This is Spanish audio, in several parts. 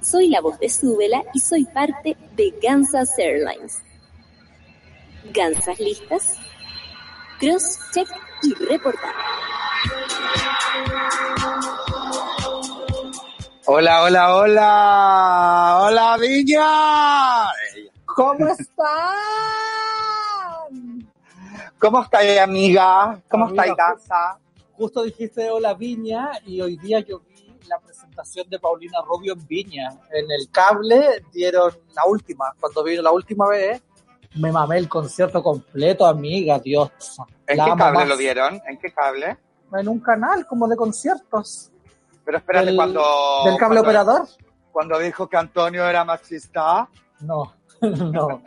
Soy la voz de Súbela y soy parte de Gansas Airlines. ¿Gansas listas? Cross, check y reportar. Hola, hola, hola. Hola, Viña. ¿Cómo están? ¿Cómo estáis, amiga? ¿Cómo estáis, Gaza? Justo dijiste hola Viña y hoy día yo vi la presentación de Paulina Rubio en Viña. En el cable dieron la última. Cuando vino la última vez, me mamé el concierto completo, amiga, Dios. ¿En La qué cable lo dieron? ¿En qué cable? En un canal como de conciertos. Pero espérate, cuando... ¿Del cable cuando- operador? Cuando dijo que Antonio era machista. No, no.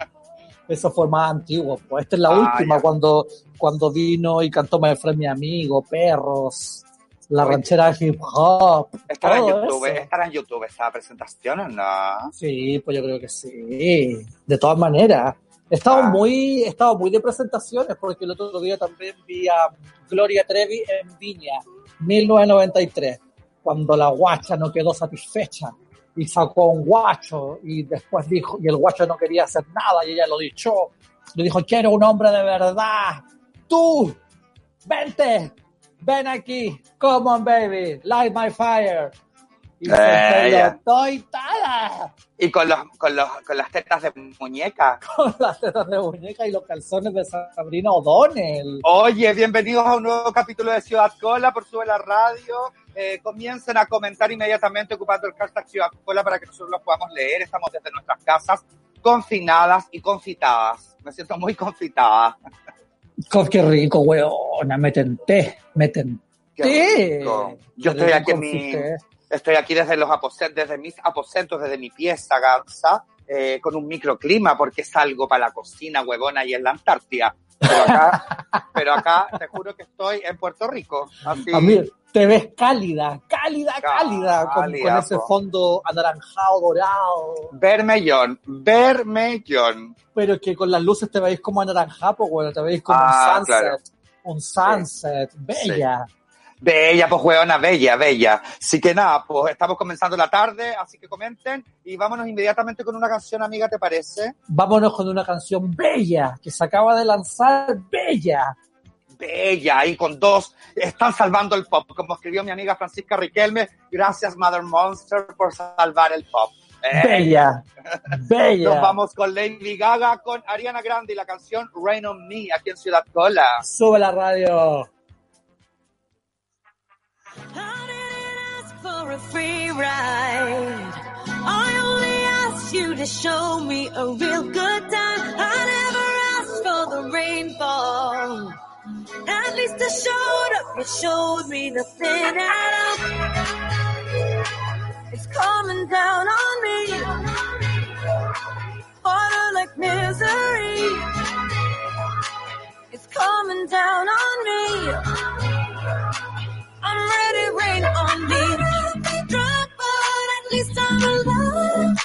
Eso fue más antiguo. Pues esta es la Ah, última, ya. cuando, cuando vino y cantó Me fue mi amigo, Perros, la ranchera hip hop. Estará en YouTube, eso. estará en YouTube esa presentación o no? Sí, pues yo creo que sí. De todas maneras. He estado, Ah. muy, he estado muy de presentaciones porque el otro día también vi a Gloria Trevi en Viña, 1993, cuando la guacha no quedó satisfecha y sacó un guacho y después dijo, y el guacho no quería hacer nada y ella lo dicho, le dijo, quiero un hombre de verdad. Tú, vente, ven aquí, come on baby, light my fire. Y Eh, Y con, los, con, los, con las tetas de muñeca. con las tetas de muñeca y los calzones de Sabrina O'Donnell. Oye, bienvenidos a un nuevo capítulo de Ciudad Cola por Sube la Radio. Eh, comiencen a comentar inmediatamente ocupando el hashtag Ciudad Cola para que nosotros los podamos leer. Estamos desde nuestras casas, confinadas y confitadas. Me siento muy confitada. Co- Qué rico, weona, me tenté, me tenté. Qué rico. Yo estoy aquí en mi, estoy aquí desde los aposentos, desde mis aposentos, desde mi pieza, Gansa, eh, con un microclima porque salgo para la cocina, huevona, y en la Antártida. Pero acá, pero acá te juro que estoy en Puerto Rico. Así, A mí te ves cálida, cálida, Cálida, con, con ese fondo anaranjado, dorado. Vermellón, vermellón. Pero que con las luces te veis como anaranjado, bueno, te veis como Ah, un sunset. claro. Un sunset, bella. Bella, pues huevona, bella, bella. Así que nada, pues estamos comenzando la tarde, así que comenten y vámonos inmediatamente con una canción, amiga, ¿te parece? Vámonos con una canción bella que se acaba de lanzar, bella. Bella, ahí con dos, están salvando el pop, como escribió mi amiga Francisca Riquelme. Gracias, Mother Monster, por salvar el pop. Eh, Bella, bella. Nos vamos con Lady Gaga, con Ariana Grande y la canción Rain on Me, aquí en Ciudad Cola. Sube la radio. I didn't ask for a free ride. I only asked you to show me a real good time. I never asked for the rainfall. At least I showed up. You showed me nothing at all. It's coming down on me. Harder like misery. It's coming down on me. Rain on me. Drop, but at least I'm alive.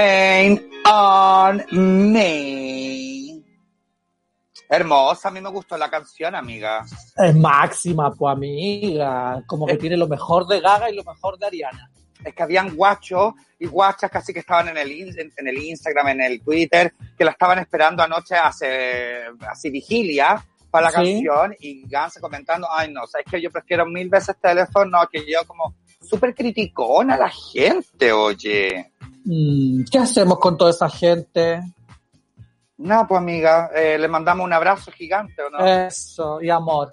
Pain on me. Hermosa, a mí me gustó la canción, amiga. Es máxima, pues amiga. Como que tiene lo mejor de Gaga y lo mejor de Ariana. Es que habían guachos y guachas casi que estaban en el, in- en, el Instagram, en el Twitter, que la estaban esperando anoche hace así vigilia para la Sí. canción y Gansa comentando, ay no, sabes que yo prefiero mil veces teléfono que yo como súper criticona a la gente, oye. Mm, ¿Qué hacemos con toda esa gente? No, pues amiga, eh, le mandamos un abrazo gigante, ¿o no? Eso, y amor.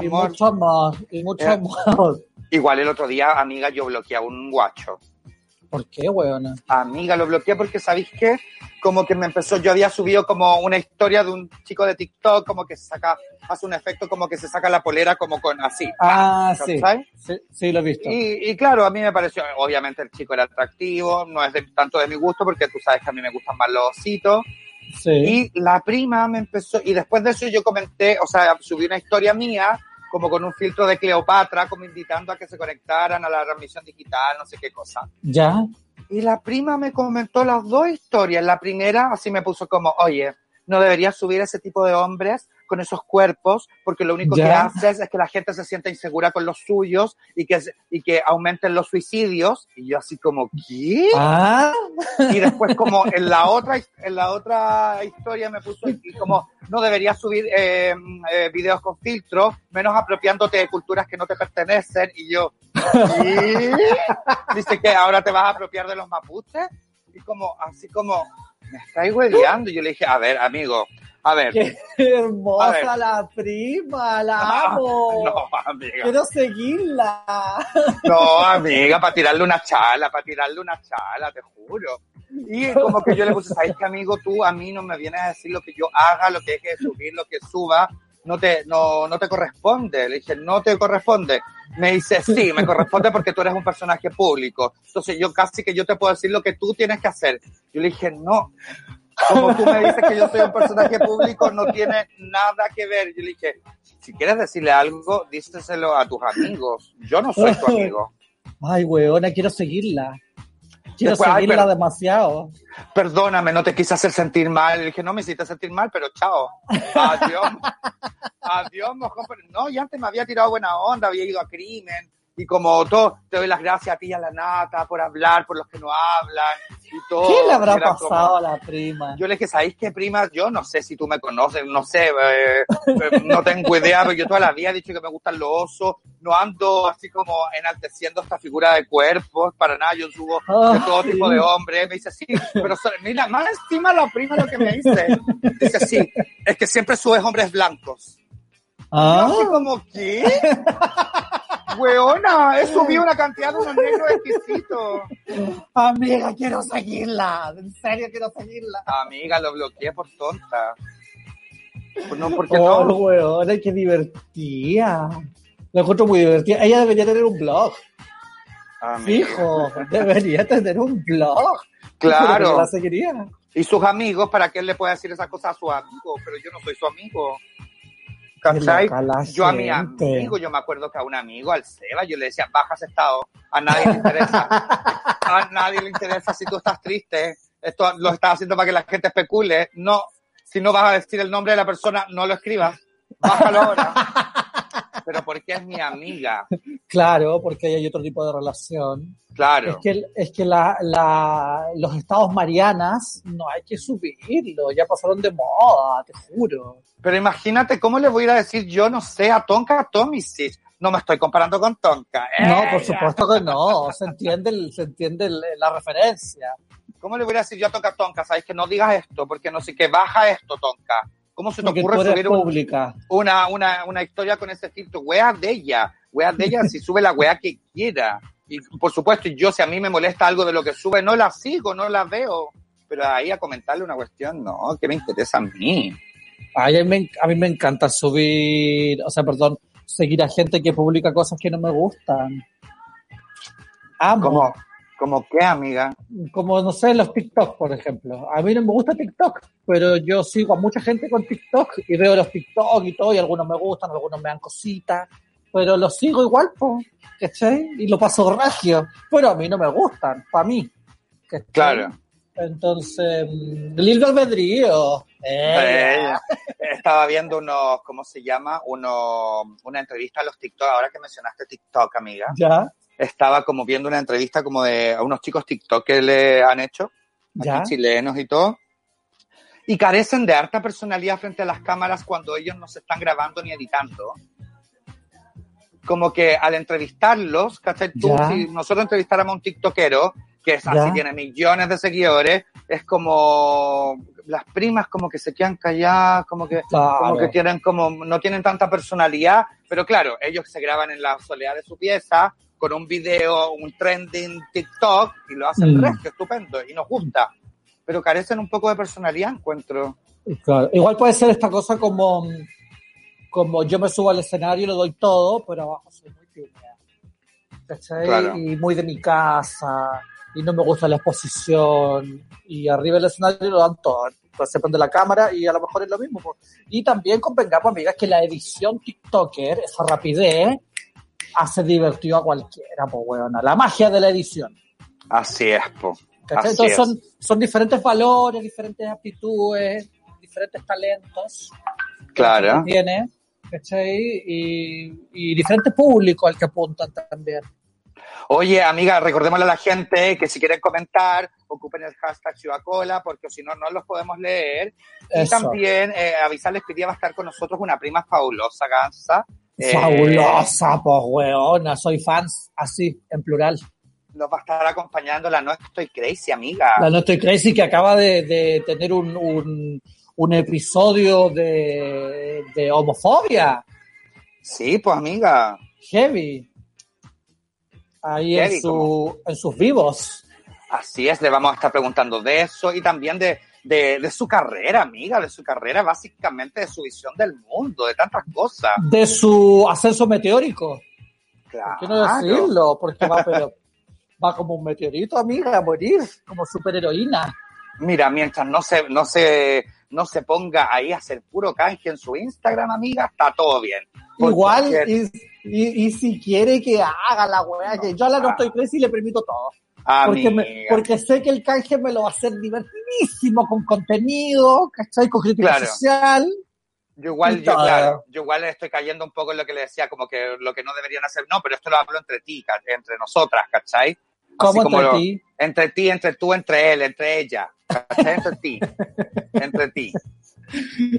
Y Amor. mucho amor. Y mucho Eh. amor. Igual el otro día, amiga, yo bloqueé a un guacho. ¿Por qué, weona? Amiga, lo bloqueé porque, ¿sabéis qué? Como que me empezó, yo había subido como una historia de un chico de TikTok, como que se saca, hace un efecto como que se saca la polera como con así. Ah, sí. sí. Sí, lo he visto. Y, y claro, a mí me pareció, obviamente el chico era atractivo, no es de- tanto de mi gusto porque tú sabes que a mí me gustan más los ositos. Sí. Y la prima me empezó, y después de eso yo comenté, o sea, subí una historia mía, como con un filtro de Cleopatra, como invitando a que se conectaran a la transmisión digital, no sé qué cosa. ¿Ya? Y la prima me comentó las dos historias. La primera, así me puso como, oye, no deberías subir ese tipo de hombres con esos cuerpos, porque lo único que Ya. haces es que la gente se sienta insegura con los suyos y que, y que aumenten los suicidios. Y yo así como, ¿qué? Ah, Y después como en la otra, en la otra historia me puso y como, no deberías subir eh, eh, videos con filtro, menos apropiándote de culturas que no te pertenecen. Y yo, ¿qué? Dice que ahora te vas a apropiar de los mapuches. Y como, así como, me estáis hueveando. Y yo le dije, a ver, amigo, a ver. qué hermosa ver. la prima, la Ah, amo. No, amiga. Quiero seguirla. No, amiga, para tirarle una chala, para tirarle una chala, te juro. Y como que yo le puse, ¿sabes qué, amigo? Tú a mí no me vienes a decir lo que yo haga, lo que deje de subir, lo que suba, no te, no, no te corresponde. Le dije, no te corresponde. Me dice, sí, me corresponde porque tú eres un personaje público. Entonces yo casi que yo te puedo decir lo que tú tienes que hacer. Yo le dije, no. Como tú me dices que yo soy un personaje público, no tiene nada que ver. Yo le dije, si quieres decirle algo, díselo a tus amigos. Yo no soy tu amigo. Ay, weona, quiero seguirla. Quiero Después, ay, seguirla pero- demasiado. Perdóname, no te quise hacer sentir mal. Le dije, no me hiciste sentir mal, pero chao. Adiós. Adiós, mojón. No, y antes me había tirado buena onda, había ido a crimen. Y como todo, te doy las gracias a ti y a la nata por hablar, por los que no hablan y todo. ¿Qué le habrá Era como- pasado a la prima? Yo le dije, ¿sabéis qué, prima? Yo no sé si tú me conoces, no sé, eh, eh, no tengo idea, pero yo toda la vida he dicho que me gustan los osos, no ando así como enalteciendo esta figura de cuerpos, para nada, yo subo de todo tipo de hombres, me dice, sí, pero so- mira, más encima la prima lo que me dice, dice, sí, es que siempre subes hombres blancos. Ah, Yo así como, ¿qué? Weona, he subido una cantidad de unos negros exquisitos. amiga, quiero seguirla. En serio, quiero seguirla. Amiga, lo bloqueé por tonta. Pues no, porque Oh, no. weona, qué divertida. Lo encuentro muy divertida. Ella debería tener un blog. Amiga. Fijo, debería tener un blog. Claro. La seguiría. Y sus amigos, para que él le pueda decir esas cosas a sus amigos, pero yo no soy su amigo. ¿Cachai? Yo a mi amigo, yo me acuerdo que a un amigo, al Seba, yo le decía, baja ese estado, a nadie le interesa. A nadie le interesa si tú estás triste. Esto lo estás haciendo para que la gente especule. No, si no vas a decir el nombre de la persona, no lo escribas. Bájalo ahora. Pero porque es mi amiga. Claro, porque hay otro tipo de relación. Claro. Es que, es que la, la- los estados marianas no hay que subirlo, ya pasaron de moda, te juro. Pero imagínate cómo le voy a ir a decir yo, no sé, a Tonka Tomisic. No me estoy comparando con Tonka. No, ¡Ella! por supuesto que no, se entiende, el- se entiende el- la referencia. ¿Cómo le voy a decir yo a Tonka Tonka? Sabes que no digas esto, porque no sé qué, baja esto, Tonka. ¿Cómo se te Porque ocurre subir un- una, una, una historia con ese filtro? Wea de ella, wea de ella, si sube la wea que quiera. Y por supuesto, yo si a mí me molesta algo de lo que sube, no la sigo, no la veo. Pero ahí a comentarle una cuestión, no, que me interesa a mí. Ay, a, mí me, a mí me encanta subir, o sea, perdón, seguir a gente que publica cosas que no me gustan. Amo. ¿Cómo, como qué, amiga? como no sé, los TikTok, por ejemplo. A mí no me gusta TikTok, pero yo sigo a mucha gente con TikTok y veo los TikTok y todo, y algunos me gustan, algunos me dan cositas, pero los sigo igual, po, ¿cachai? Y lo paso regio, pero a mí no me gustan, para mí. ¿cachai? Claro. Entonces, mm, libre albedrío. Eh, estaba viendo unos, ¿cómo se llama? Uno, una entrevista a los TikTok, ahora que mencionaste TikTok, amiga. Ya, Estaba como viendo una entrevista como de a unos chicos TikTok que le han hecho, ya. chilenos y todo. Y carecen de harta personalidad frente a las cámaras cuando ellos no se están grabando ni editando. Como que al entrevistarlos, ¿cachai? Tú, Ya. si nosotros entrevistáramos a un TikTokero, que es así, Ya. tiene millones de seguidores, es como las primas como que se quedan calladas, como que Claro. como que tienen como no tienen tanta personalidad, pero claro, ellos se graban en la soledad de su pieza con un video, un trending TikTok y lo hacen Mm. resto, estupendo y nos gusta, pero carecen un poco de personalidad, encuentro. Claro. Igual puede ser esta cosa como, como yo me subo al escenario y lo doy todo, pero abajo soy muy tímida. ¿Cachai? Claro. Y muy de mi casa, y no me gusta la exposición, y arriba del escenario lo dan todo. Entonces se prende la cámara y a lo mejor es lo mismo. Y también convengamos, amigas, que la edición TikToker, esa rapidez, hace divertido a cualquiera, pues, weona. La magia de la edición. Así es, po. Entonces es. son, son diferentes valores, diferentes aptitudes, diferentes talentos Claro. que tiene, ¿cachai? Y, y diferentes públicos al que apuntan también. Oye, amiga, recordémosle a la gente que si quieren comentar, ocupen el hashtag Ciudad Cola, porque si no, no los podemos leer. Y Eso. también eh, avisarles que hoy día va a estar con nosotros una prima fabulosa, Gansa. Eh, Fabulosa, pues, weona. Soy fans, así, en plural. nos va a estar acompañando la No Estoy Crazy, amiga. La No Estoy Crazy que acaba de, de tener un, un, un episodio de, de homofobia. Sí, pues, amiga. Heavy. Ahí Heavy, en, su, en sus vivos. Así es, le vamos a estar preguntando de eso y también de, de, de su carrera, amiga, de su carrera, básicamente de su visión del mundo, de tantas cosas. De su ascenso meteórico. Claro. ¿Por qué no decirlo? Porque va, pero, va como un meteorito, amiga, a morir, como superheroína. Mira, mientras no se, no se, no se ponga ahí a hacer puro canje en su Instagram, amiga, está todo bien. Igual, y, y, y si quiere que haga la weá, que yo a la no estoy crazy y le permito todo. Porque, me- porque sé que el canje me lo va a hacer divertidísimo, con contenido, ¿cachai? Con crítica Claro. social. Yo igual, yo, claro, yo igual estoy cayendo un poco en lo que le decía, como que lo que no deberían hacer, no, pero esto lo hablo entre ti, entre nosotras, ¿cachai? Así Como como entre lo- ti. Entre ti, entre tú, entre él, entre ella, ¿cachai? Entre ti, entre ti.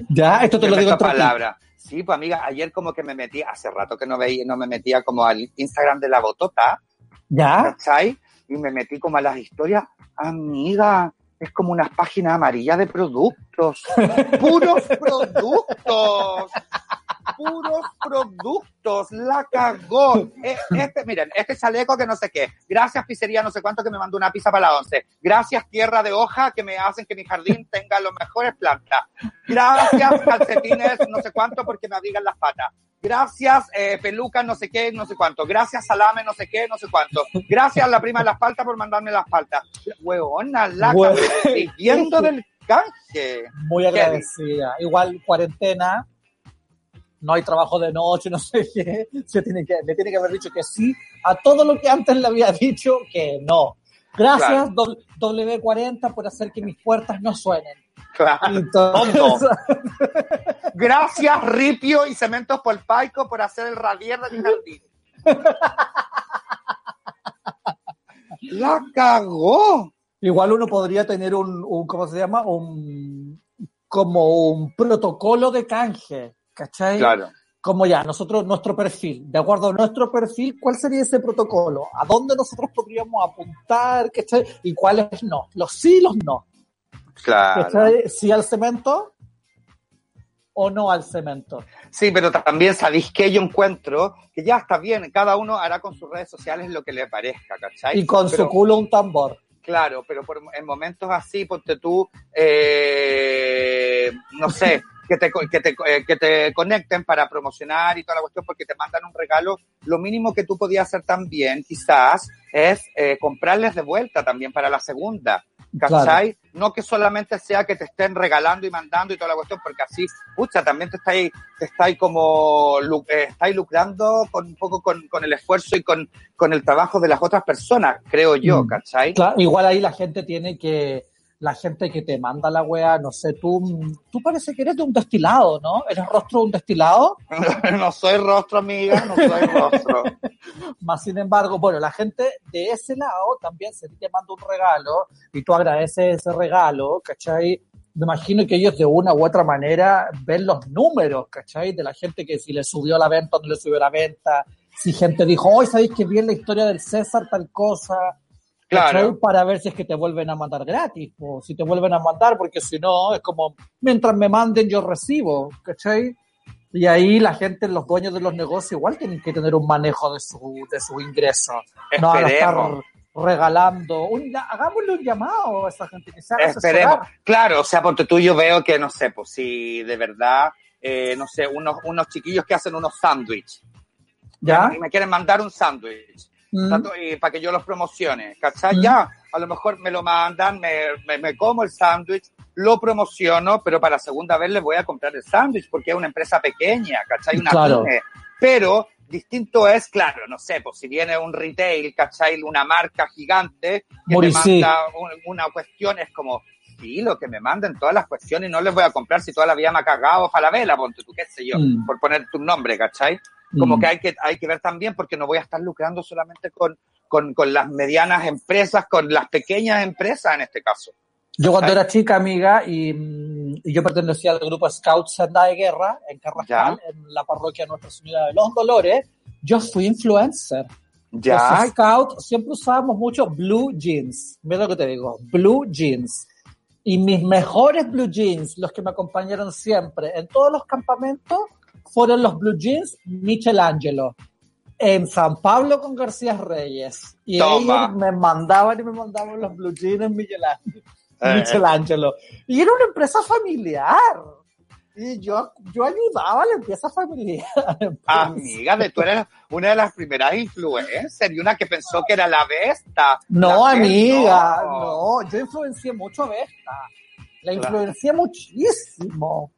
Ya, esto te lo Dime digo entre ti. palabra. Sí, pues amiga, ayer como que me metí, hace rato que no veía, no me metía como al Instagram de la botota, Ya, ¿cachai? Y me metí como a las historias, amiga, es como unas páginas amarillas de productos, puros productos, puros productos, la cagó. Eh, Este, miren, este chaleco que no sé qué. Gracias, pizzería, no sé cuánto, que me mandó una pizza para la once. Gracias, tierra de hoja, que me hacen que mi jardín tenga los mejores plantas. Gracias, calcetines, no sé cuánto, porque me abrigan las patas. Gracias, eh, peluca, no sé qué, no sé cuánto. Gracias, salame, no sé qué, no sé cuánto. Gracias, la prima de las paltas, por mandarme las paltas. Huevona, la viviendo del canje. Muy agradecida. Igual cuarentena, no hay trabajo de noche, no sé qué. Se tiene que, le tiene que haber dicho que sí a todo lo que antes le había dicho que no. Gracias, doble- W40, por hacer que mis puertas no suenen. Claro. Entonces, Gracias, Ripio y Cementos Polpaico, por hacer el radier de mi jardín. La cagó. igual uno podría tener un, un, ¿cómo se llama? Un, como un protocolo de canje, ¿cachai? Claro. como ya, nosotros, nuestro perfil, de acuerdo a nuestro perfil, ¿cuál sería ese protocolo? ¿A dónde nosotros podríamos apuntar? ¿cachai? ¿Y cuáles no? Los sí y los no. Claro. ¿cachai? ¿Sí al cemento o no al cemento? Sí, pero también sabéis que yo encuentro que ya está bien, cada uno hará con sus redes sociales lo que le parezca, ¿cachai? Y con Pero- su culo un tambor. Claro, pero por, en momentos así, ponte tú, eh, no sé, que te, que, te, eh, que te conecten para promocionar y toda la cuestión porque te mandan un regalo, lo mínimo que tú podías hacer también, quizás, es eh, comprarles de vuelta también para la segunda. ¿Cachai? No que solamente sea que te estén regalando y mandando y toda la cuestión, porque así, pucha, también te estáis, te estáis como, eh, estáis lucrando con un poco con, con el esfuerzo y con, con el trabajo de las otras personas, creo yo, Mm. ¿cachai? Claro, igual ahí la gente tiene que, la gente que te manda la wea, no sé, tú, tú parece que eres de un destilado, ¿no? ¿Eres rostro de un destilado? no soy rostro, amiga, no soy rostro. Más sin embargo, bueno, la gente de ese lado también se te manda un regalo y tú agradeces ese regalo, ¿cachai? Me imagino que ellos de una u otra manera ven los números, ¿cachai? De la gente que si le subió la venta o no le subió la venta, si gente dijo, hoy sabéis que bien la historia del César, tal cosa. Claro. Para ver si es que te vuelven a mandar gratis, o si te vuelven a mandar, porque si no, es como, mientras me manden yo recibo, ¿cachai? Y ahí la gente, los dueños de los negocios, igual tienen que tener un manejo de su, de su ingreso. No van a estar Esperemos. regalando. Un, hagámosle un llamado a esa gente que haga Esperemos. asesorar. Claro, o sea, porque tú yo veo que, no sé, pues si de verdad, eh, no sé, unos, unos chiquillos que hacen unos sándwiches. ¿Ya? Y me quieren mandar un sándwich. Mm, y para que yo los promocione, ¿cachai? Mm. Ya, a lo mejor me lo mandan, me, me, me como el sándwich, lo promociono, pero para la segunda vez les voy a comprar el sándwich porque es una empresa pequeña, ¿cachai? Una Claro. pyme. Pero distinto es, claro, no sé, pues si viene un retail, ¿cachai? Una marca gigante que Muricy. me manda un- una cuestión, es como, sí, lo que me manden todas las cuestiones no les voy a comprar si toda la vida me ha cagado Falabella, ponte tú, qué sé yo, Mm. por poner tu nombre, ¿cachai? Como mm. que hay que hay que ver también porque no voy a estar lucrando solamente con, con, con las medianas empresas, con las pequeñas empresas en este caso. Yo cuando era chica, amiga, y, mm, y yo pertenecía al grupo Scout Senda de Guerra en Carrascal, en la parroquia Nuestra Señora de los Dolores, yo fui influencer. Ya, Los Scout siempre usábamos mucho blue jeans. Mira lo que te digo, blue jeans. Y mis mejores blue jeans, los que me acompañaron siempre en todos los campamentos, fueron los blue jeans Michelangelo. En San Pablo con García Reyes. Y Toma. ellos me mandaban y me mandaban los blue jeans Michelangelo. Eh. Michelangelo. Y era una empresa familiar. Y yo, yo ayudaba a la empresa familiar. amiga, de tú eres una de las primeras influencers y una que pensó que era la besta. No, La amiga, no. Yo influencié mucho a Vesta. La Claro. influencié muchísimo.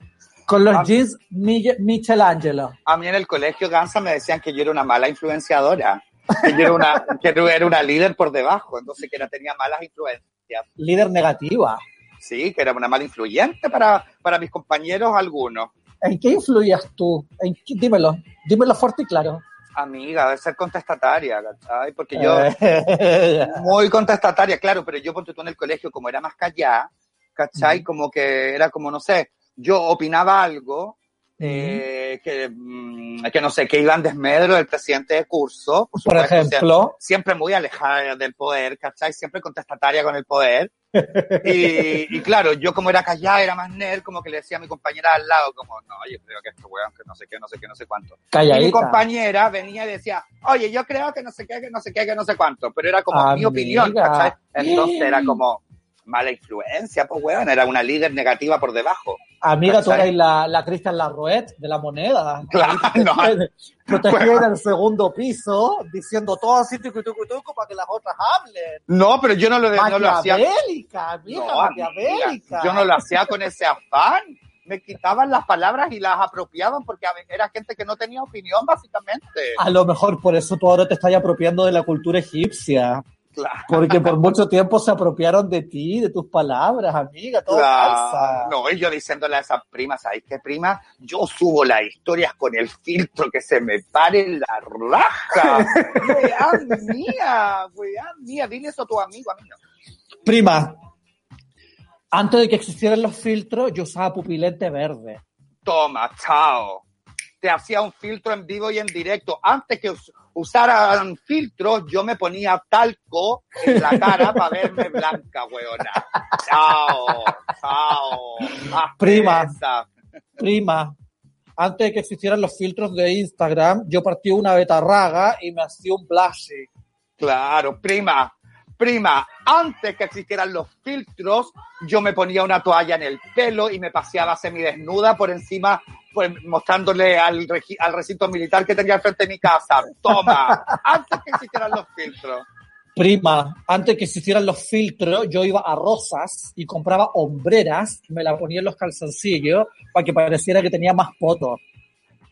Con los Ah. jeans Michelangelo. A mí en el colegio Gansa me decían que yo era una mala influenciadora, que yo era una, que yo era una líder por debajo, entonces que no tenía malas influencias. Líder negativa. Sí, que era una mala influyente para, para mis compañeros algunos. ¿En qué influías tú? ¿En qué- Dímelo. Dímelo fuerte y claro. Amiga, de ser contestataria, ¿cachai? Porque yo, muy contestataria, claro, pero yo ponte tú en el colegio, como era más callada, ¿cachai? Como que era como, no sé, yo opinaba algo eh, que, mm, que no sé, que Iván Desmedro, el presidente de curso, Por supuesto, ejemplo, siempre muy alejada del poder, ¿cachai? Siempre contestataria con el poder. Y, y claro, yo como era callada, era más nerd, como que le decía a mi compañera al lado, como, no, yo creo que este weón, que no sé qué, no sé qué, no sé cuánto. Y mi calladita. compañera venía y decía, oye, yo creo que no sé qué, que no sé qué, que no sé cuánto, pero era como mi Amiga. opinión, ¿cachai? Entonces era como mala influencia, pues weón, era una líder negativa por debajo. Amiga, tú eres la, la Cristian Larroet de la moneda. Claro, no. Protegida en el segundo piso, diciendo todo así, tucu, tucu, tucu, para que las otras hablen. No, pero yo no lo, no lo hacía. Maquiavélica, amiga, No, maquiavélica. amiga, yo no lo hacía con ese afán. Me quitaban las palabras y las apropiaban porque era gente que no tenía opinión, básicamente. A lo mejor por eso tú ahora te estás apropiando de la cultura egipcia. Claro. Porque por mucho tiempo se apropiaron de ti, de tus palabras, amiga, todo. Claro. No, y yo diciéndole a esas primas, ¿sabes qué prima? Yo subo las historias con el filtro que se me pare la raja. Weá mía, weá mía, dile eso a tu amigo, a mí no. Prima, antes de que existieran los filtros, yo usaba pupilente verde. Toma, chao. Te hacía un filtro en vivo y en directo. Antes que usaran filtros, yo me ponía talco en la cara para verme blanca, weona. Chao, chao. Prima. Prima, antes de que existieran los filtros de Instagram, yo partí una betarraga y me hacía un blushy. Claro, prima, prima, antes que existieran los filtros, yo me ponía una toalla en el pelo y me paseaba semidesnuda por encima, pues, mostrándole al, recinto militar que tenía frente de mi casa. Toma, antes que existieran los filtros. Prima, antes que existieran los filtros, yo iba a Rosas y compraba hombreras, me la ponía en los calzoncillos para que pareciera que tenía más fotos.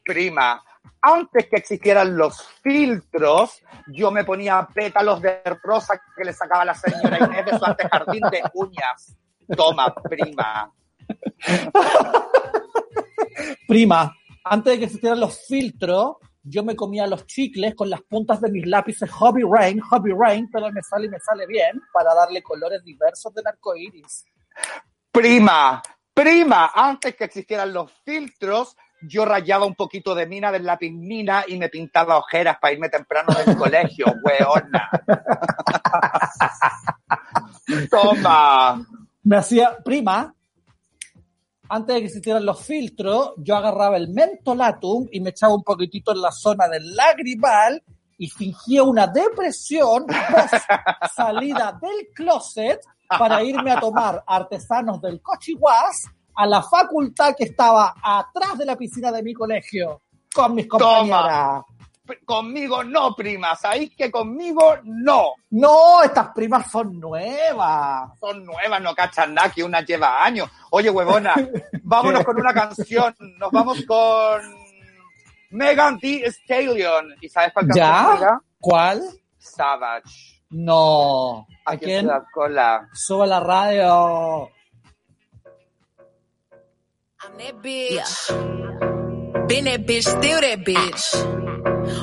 Prima, antes que existieran los filtros, yo me ponía pétalos de rosa que le sacaba la señora Inés de su antejardín de uñas. Toma, prima. Prima, antes de que existieran los filtros, yo me comía los chicles con las puntas de mis lápices Hobby Rain, Hobby Rain, pero me sale y me sale bien para darle colores diversos del arco iris. Prima, prima, antes que existieran los filtros, yo rayaba un poquito de mina del lápiz mina y me pintaba ojeras para irme temprano del colegio, weona. Toma. Me hacía, prima, antes de que existieran los filtros, yo agarraba el mentolatum y me echaba un poquitito en la zona del lagrimal y fingía una depresión post salida del closet para irme a tomar artesanos del Cochihuas a la facultad que estaba atrás de la piscina de mi colegio con mis Toma. compañeras. P- Conmigo no, prima. ¿Sabéis que conmigo no? No, estas primas son nuevas. Son nuevas, no cachan nada, que una lleva años. Oye, huevona, vámonos con una canción. Nos vamos con Megan Thee Stallion. ¿Y sabes cuál canción ¿Ya? era? ¿Cuál? Savage. No. ¿A quién? Ciudad Cola. Sube la radio. I'm that bitch. Been that bitch, still that bitch.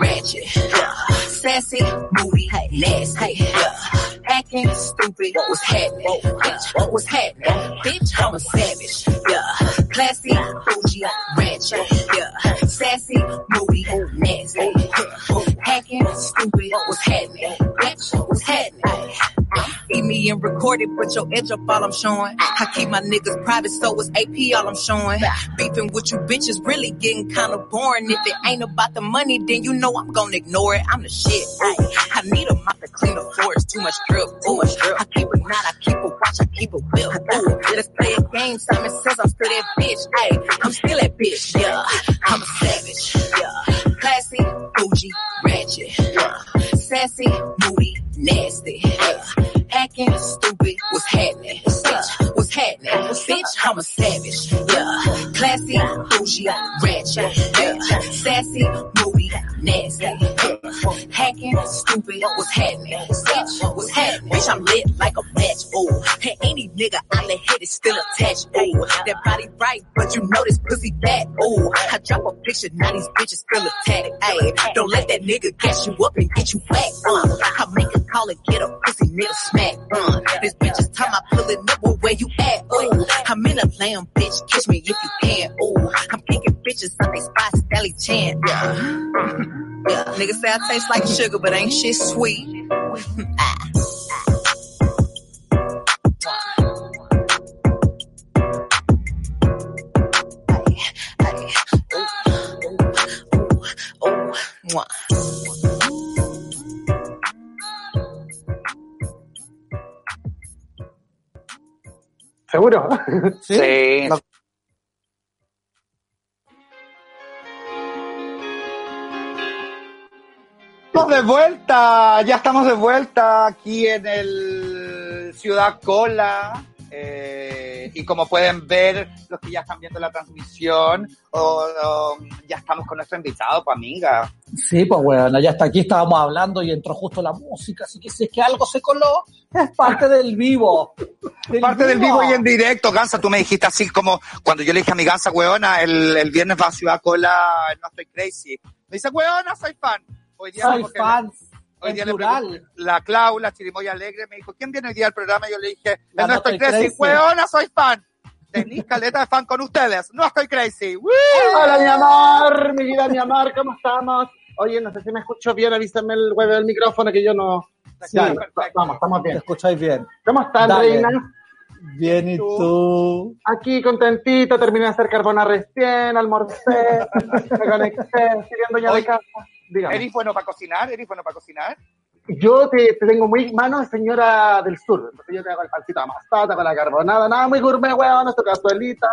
ratchet. Yeah. Sassy, moody, nasty. Yeah. Acting stupid. What was happening? Bitch, what was happening? Bitch, I'm a savage. Yeah. Classy, bougie, ratchet. Yeah. Sassy, moody, nasty. Yeah. Hacking, stupid. What was happening? Bitch, what was happening? Me and record it, but your edge up all I'm showing. I keep my niggas private, so it's AP all I'm showing. Beefing with you bitches really getting kinda boring. If it ain't about the money, then you know I'm gonna ignore it. I'm the shit. Ay, I need a mop to clean the floors. Too much drip. Too much drip. I keep a knot, I keep a watch, I keep a. Ooh, let's play a game. Simon says I'm still that bitch. Hey, I'm still that bitch. Yeah, I'm a savage. Yeah, classy, bougie, ratchet. Yeah, sassy, moody, nasty. Yeah. Acting stupid, what's happening? What's happening? Bitch, I'm a savage. Yeah, Classy, bougie, ratchet, yeah. sassy, moody, nasty. Hacking, stupid, what's happening? Bitch, what's happening? Bitch, I'm lit like a match. Oh, hey, any nigga on the head is still attached. Oh, that body right, but you know this pussy fat. Oh, I drop a picture, now these bitches still attacked. Ayy, don't let that nigga gas you up and get you whacked. Uh, I make a call and get a pussy nigga smack. Uh, this bitch is time I pull it up, where you at? Oh, I'm in a lamb, bitch. Catch me if you can. Oh, I'm kicking bitches on they spots, Sally Chan. Yeah. yeah. Niggas say I taste like sugar, but ain't shit sweet. ah. ¿Seguro? Sí. No. Estamos de vuelta, ya estamos de vuelta aquí en el Ciudad Cola. eh, y como pueden ver, los que ya están viendo la transmisión, o- o, ya estamos con nuestro invitado, pues amiga. Sí, pues bueno, ya hasta aquí estábamos hablando y entró justo la música, así que si es que algo se coló, es parte del vivo. Parte del vivo y en directo, Gansa, tú me dijiste así como cuando yo le dije a mi Gansa, weona, el, el viernes va a Ciudad Cola, no estoy crazy. Me dice, weona, soy fan. Hoy día Soy fan, Hoy en día le plural. pregunté- la Clau, la Chirimoya Alegre, me dijo, ¿quién viene hoy día al programa? Y yo le dije, La no, estoy crazy, Crazy. weona, soy fan. Tenís caleta de fan con ustedes, no estoy crazy. ¡Woo! Hola, mi amor, mi vida, mi amor, ¿cómo estamos? Oye, no sé si me escucho bien, avísame el huevo del micrófono que yo no... Sí, Ya, perfecto. vamos, estamos ¿Te bien. escucháis bien? ¿Cómo están, Dale. reinas? Bien, ¿y tú? Aquí contentito, terminé de hacer carbona recién, almorcé, me conecté, estoy viendo ya de casa. Dígame. ¿Eres bueno para cocinar? ¿Eres bueno para cocinar? Yo te, te tengo muy mano de señora del sur, entonces yo te hago el pancito te hago la carbonada, nada muy gourmet, huevón, tu cazuelita.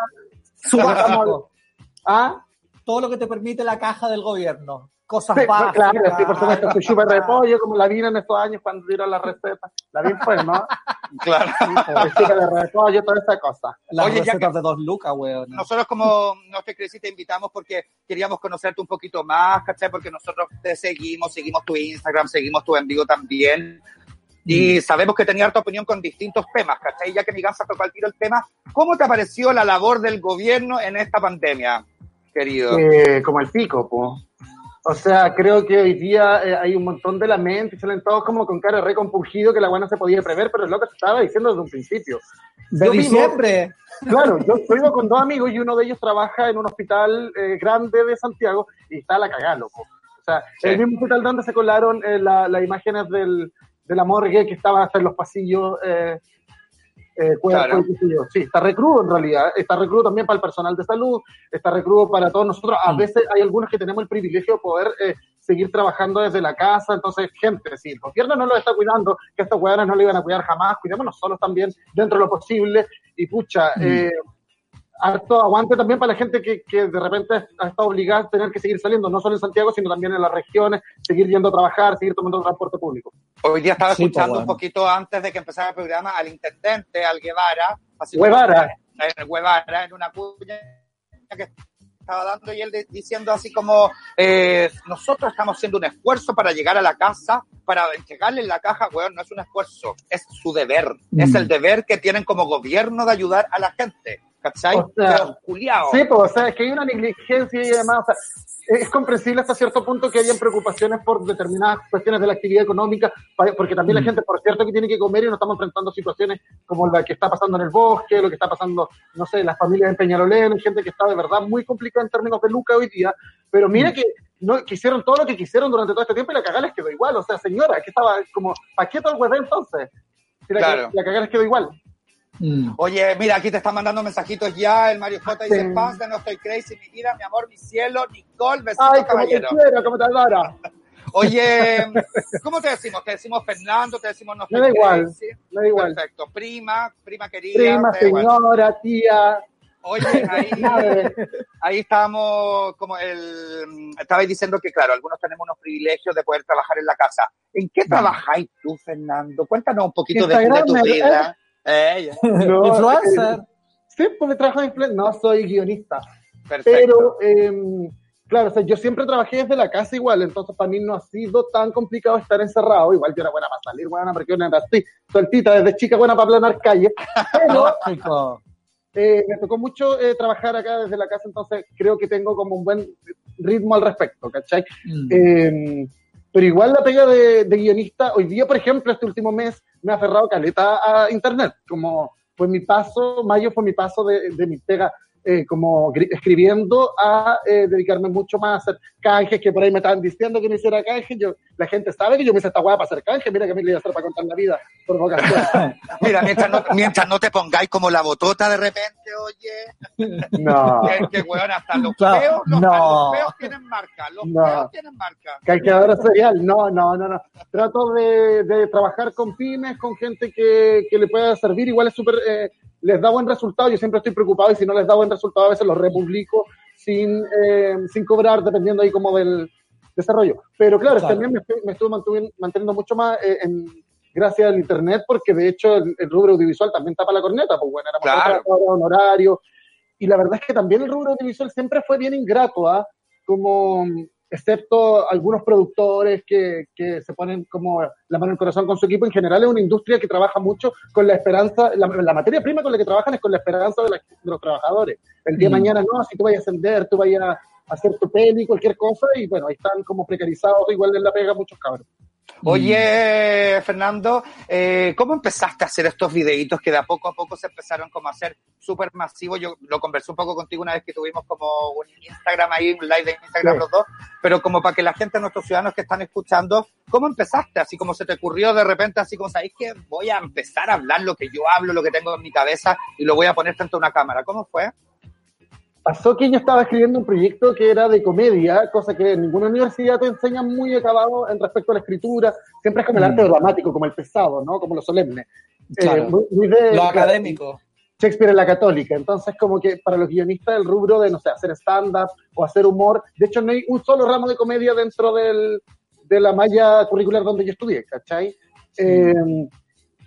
¿Ah? Todo lo que te permite la caja del gobierno. Cosas Sí, básicas. claro, sí, por supuesto, su chupa de pollo, como la vino en estos años cuando dieron la receta. La vi fue, ¿no? Claro. El chupa de repollo, toda esa cosa. Las Oye, ya recetas de dos lucas, weón. Nosotros como No estoy crazy te invitamos porque queríamos conocerte un poquito más, ¿cachai? Porque nosotros te seguimos, seguimos tu Instagram, seguimos tu en vivo también. Y sabemos que tenía harta opinión con distintos temas, ¿cachai? Ya que mi gansa tocó al tiro el tema, ¿cómo te pareció la labor del gobierno en esta pandemia, querido? Eh, como el pico, po. O sea, creo que hoy día eh, hay un montón de lamentos y salen todos como con cara re compungido que la buena se podía prever, pero es lo que se estaba diciendo desde un principio. De Yo vivo- diciembre. Claro, yo yo vivo con dos amigos y uno de ellos trabaja en un hospital eh, grande de Santiago y está a la cagada, loco. O sea, Sí. el mismo hospital donde se colaron eh, la- las imágenes del, de la morgue que estaba hasta en los pasillos. Eh, cuerpo Claro. y qué sé yo. Sí, está recrudo en realidad. Está recrudo también para el personal de salud, está recrudo para todos nosotros. A Mm. veces hay algunos que tenemos el privilegio de poder eh, seguir trabajando desde la casa. Entonces, gente, si el gobierno no lo está cuidando, que estos hueones no lo iban a cuidar jamás, cuidémonos solos también dentro de lo posible. Y pucha, Mm. eh, harto aguante también para la gente que, que de repente ha estado obligada a tener que seguir saliendo, no solo en Santiago, sino también en las regiones, seguir yendo a trabajar, seguir tomando transporte público. Hoy día estaba Sí, escuchando pues, un poquito antes de que empezara el programa al intendente, al Guevara. así como- Guevara. en Guevara, en una cuña que estaba dando y él de- diciendo así como eh, nosotros estamos haciendo un esfuerzo para llegar a la casa, para entregarle en la caja, weón, no es un esfuerzo, es su deber, es Mm. el deber que tienen como gobierno de ayudar a la gente, ¿cachai? O sea. Sí, pues, o sea, es que hay una negligencia y demás, o sea, es comprensible hasta cierto punto que hayan preocupaciones por determinadas cuestiones de la actividad económica, porque también la Mm. gente, por cierto, que tiene que comer y nos estamos enfrentando situaciones como la que está pasando en el bosque, lo que está pasando, no sé, las familias en Peñalolén, gente que está de verdad muy complicada en términos de lucas hoy día, pero mira Mm. que no que hicieron todo lo que quisieron durante todo este tiempo y la cagada les quedó igual, o sea, señora, que estaba como, ¿para qué todo el entonces? Si la, Claro. la cagada les quedó igual. Mm. Oye, mira, aquí te están mandando mensajitos ya, el Mario J dice, Sí. paz, de no estoy crazy, mi vida, mi amor, mi cielo, Nicole, besito, Ay, como te caballero. quiero, como te adoro. Oye, ¿cómo te decimos? ¿Te decimos Fernando? ¿Te decimos no Me da igual, me da igual. Perfecto. Prima, prima querida. Prima, igual. señora, tía, Oye, ahí, ahí estábamos, como el, estabais diciendo que, claro, algunos tenemos unos privilegios de poder trabajar en la casa. ¿En qué trabajáis tú, Fernando? Cuéntanos un poquito de, de tu vida. Eh, No, Influencer. eh, Sí, pues me trabajo en influencer. No, soy guionista. Perfecto. Pero, eh, claro, o sea, yo siempre trabajé desde la casa igual, entonces para mí no ha sido tan complicado estar encerrado. Igual yo era buena para salir, buena porque yo era así, sueltita, desde chica buena para planar calle. Pero eh, me tocó mucho eh, trabajar acá desde la casa, entonces creo que tengo como un buen ritmo al respecto, ¿cachai? Mm. Pero igual la pega de, de guionista, hoy día, por ejemplo, este último mes me ha aferrado caleta a internet, como fue mi paso, mayo fue mi paso de, de mi pega eh, como escribiendo a eh, dedicarme mucho más a hacer canjes, que por ahí me estaban diciendo que me hiciera canje, yo, la gente sabe que yo me hice esta hueá para hacer canje, mira que me iba a hacer para contar la vida por vocación. Mira, mientras no, mientras no te pongáis como la botota de repente, oye, No. que, que weón, hasta los feos, los, no. los feos tienen marca, los No. feos tienen marca. Calqueadora serial, no, no, no, no. Trato de, de trabajar con pymes, con gente que, que le pueda servir. Igual es súper, eh, les da buen resultado. Yo siempre estoy preocupado y si no les da buen resultado, a veces los republico sin, eh, sin cobrar, dependiendo ahí como del desarrollo. Pero claro, Claro. también me, estoy- me estuve manteniendo mucho más eh, en, gracias al Internet, porque de hecho el, el rubro audiovisual también tapa la corneta, pues bueno, éramos Claro. honorarios. Y la verdad es que también el rubro audiovisual siempre fue bien ingrato, ¿ah? Como, excepto algunos productores que, que se ponen como la mano en el corazón con su equipo, en general es una industria que trabaja mucho con la esperanza, la, la materia prima con la que trabajan es con la esperanza de, la- de los trabajadores. El día de Mm. mañana no, si tú vayas a ascender, tú vayas a hacer tu peli, cualquier cosa, y bueno, ahí están como precarizados, igual en la pega muchos cabros. Oye, Fernando, eh, ¿cómo empezaste a hacer estos videitos que de a poco a poco se empezaron como a hacer súper masivos? Yo lo conversé un poco contigo una vez que tuvimos como un Instagram ahí, un live de Instagram Sí. los dos, pero como para que la gente, nuestros ciudadanos que están escuchando, ¿cómo empezaste? Así como se te ocurrió de repente, así como, ¿sabéis que voy a empezar a hablar lo que yo hablo, lo que tengo en mi cabeza y lo voy a poner frente a una cámara? ¿Cómo fue? Pasó que yo estaba escribiendo un proyecto que era de comedia, cosa que en ninguna universidad te enseñan muy acabado en respecto a la escritura. Siempre es como el Mm. arte dramático, como el pesado, ¿no? Como lo solemne. Claro. Eh, muy- de- Lo académico. Shakespeare en la católica. Entonces, como que para los guionistas, el rubro de, no sé, hacer stand-up o hacer humor, de hecho, no hay un solo ramo de comedia dentro del, de la malla curricular donde yo estudié, ¿cachai? Eh,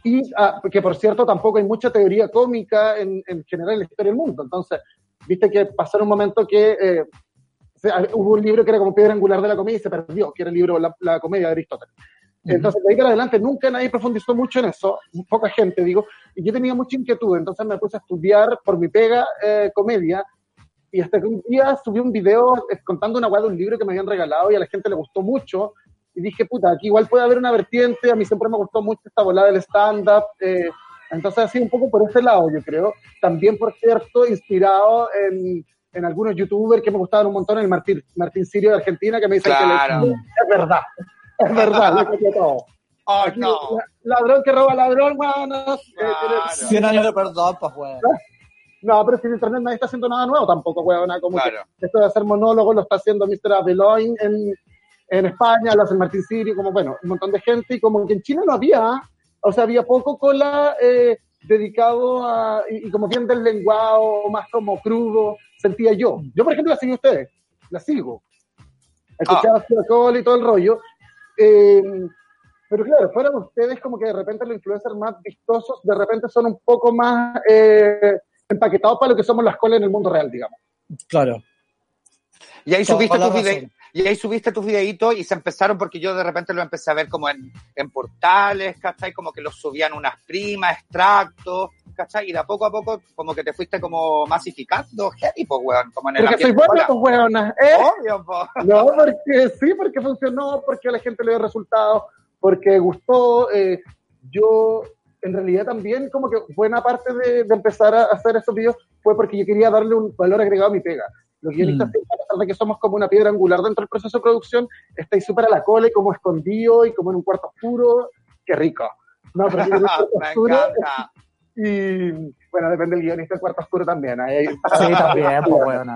y ah, que, por cierto, tampoco hay mucha teoría cómica en, en general en la historia del mundo. Entonces, viste que pasó en un momento que eh, se- ah, hubo un libro que era como piedra angular de la comedia y se perdió, que era el libro La, la comedia de Aristóteles. Entonces, de ahí para adelante nunca nadie profundizó mucho en eso, poca gente, digo, y yo tenía mucha inquietud, entonces me puse a estudiar por mi pega eh, comedia, y hasta que un día subí un video eh, contando una hueá de un libro que me habían regalado y a la gente le gustó mucho, y dije, puta, aquí igual puede haber una vertiente, a mí siempre me gustó mucho esta volada del stand-up, eh, entonces así un poco por ese lado, yo creo, también, por cierto, inspirado en, en algunos youtubers que me gustaban un montón, el Martín, Martín Sirio de Argentina, que me dicen Claro. que le- es verdad, es verdad, lo copió todo. Oh, Aquí, no. la- ladrón que roba ladrón, weón. Claro. 100 años de perdón, pues, weón. No, pero si internet nadie está haciendo nada nuevo tampoco, weón. Como Claro. que esto de hacer monólogos lo está haciendo Mr. Abeloin en, en España, lo hace Martín Sirio, como bueno, un montón de gente, y como que en Chile no había, o sea, había poco cola eh, dedicado a, y, y como bien del lenguado, más como crudo, sentía yo. Yo, por ejemplo, la sigo a ustedes, la sigo. Escuchaba Ah. a Cola y todo el rollo. Eh, pero claro, fueron ustedes como que de repente los influencers más vistosos, de repente son un poco más eh, empaquetados para lo que somos las colas en el mundo real, digamos. Claro. Y ahí Toda subiste tus razón. Y ahí subiste tus videitos y se empezaron porque yo de repente lo empecé a ver como en, en portales, ¿cachai? Como que los subían unas primas, extractos, ¿cachai? Y de a poco a poco como que te fuiste como masificando, heavy, pues, weón, como en el Porque soy escolar. pues weona, ¿eh? Obvio, po. No, porque sí, porque funcionó, porque a la gente le dio resultados, porque gustó. eh, yo, en realidad, también, como que buena parte de, de empezar a hacer estos videos fue porque yo quería darle un valor agregado a mi pega. Los guionistas, Mm. a pesar de que somos como una piedra angular dentro del proceso de producción, estáis súper a la cola y como escondido y como en un cuarto oscuro. ¡Qué rico! No, pero en un cuarto Me oscuro encanta. y, bueno, depende del guionista, el cuarto oscuro también. ahí Sí, también, pues, weón.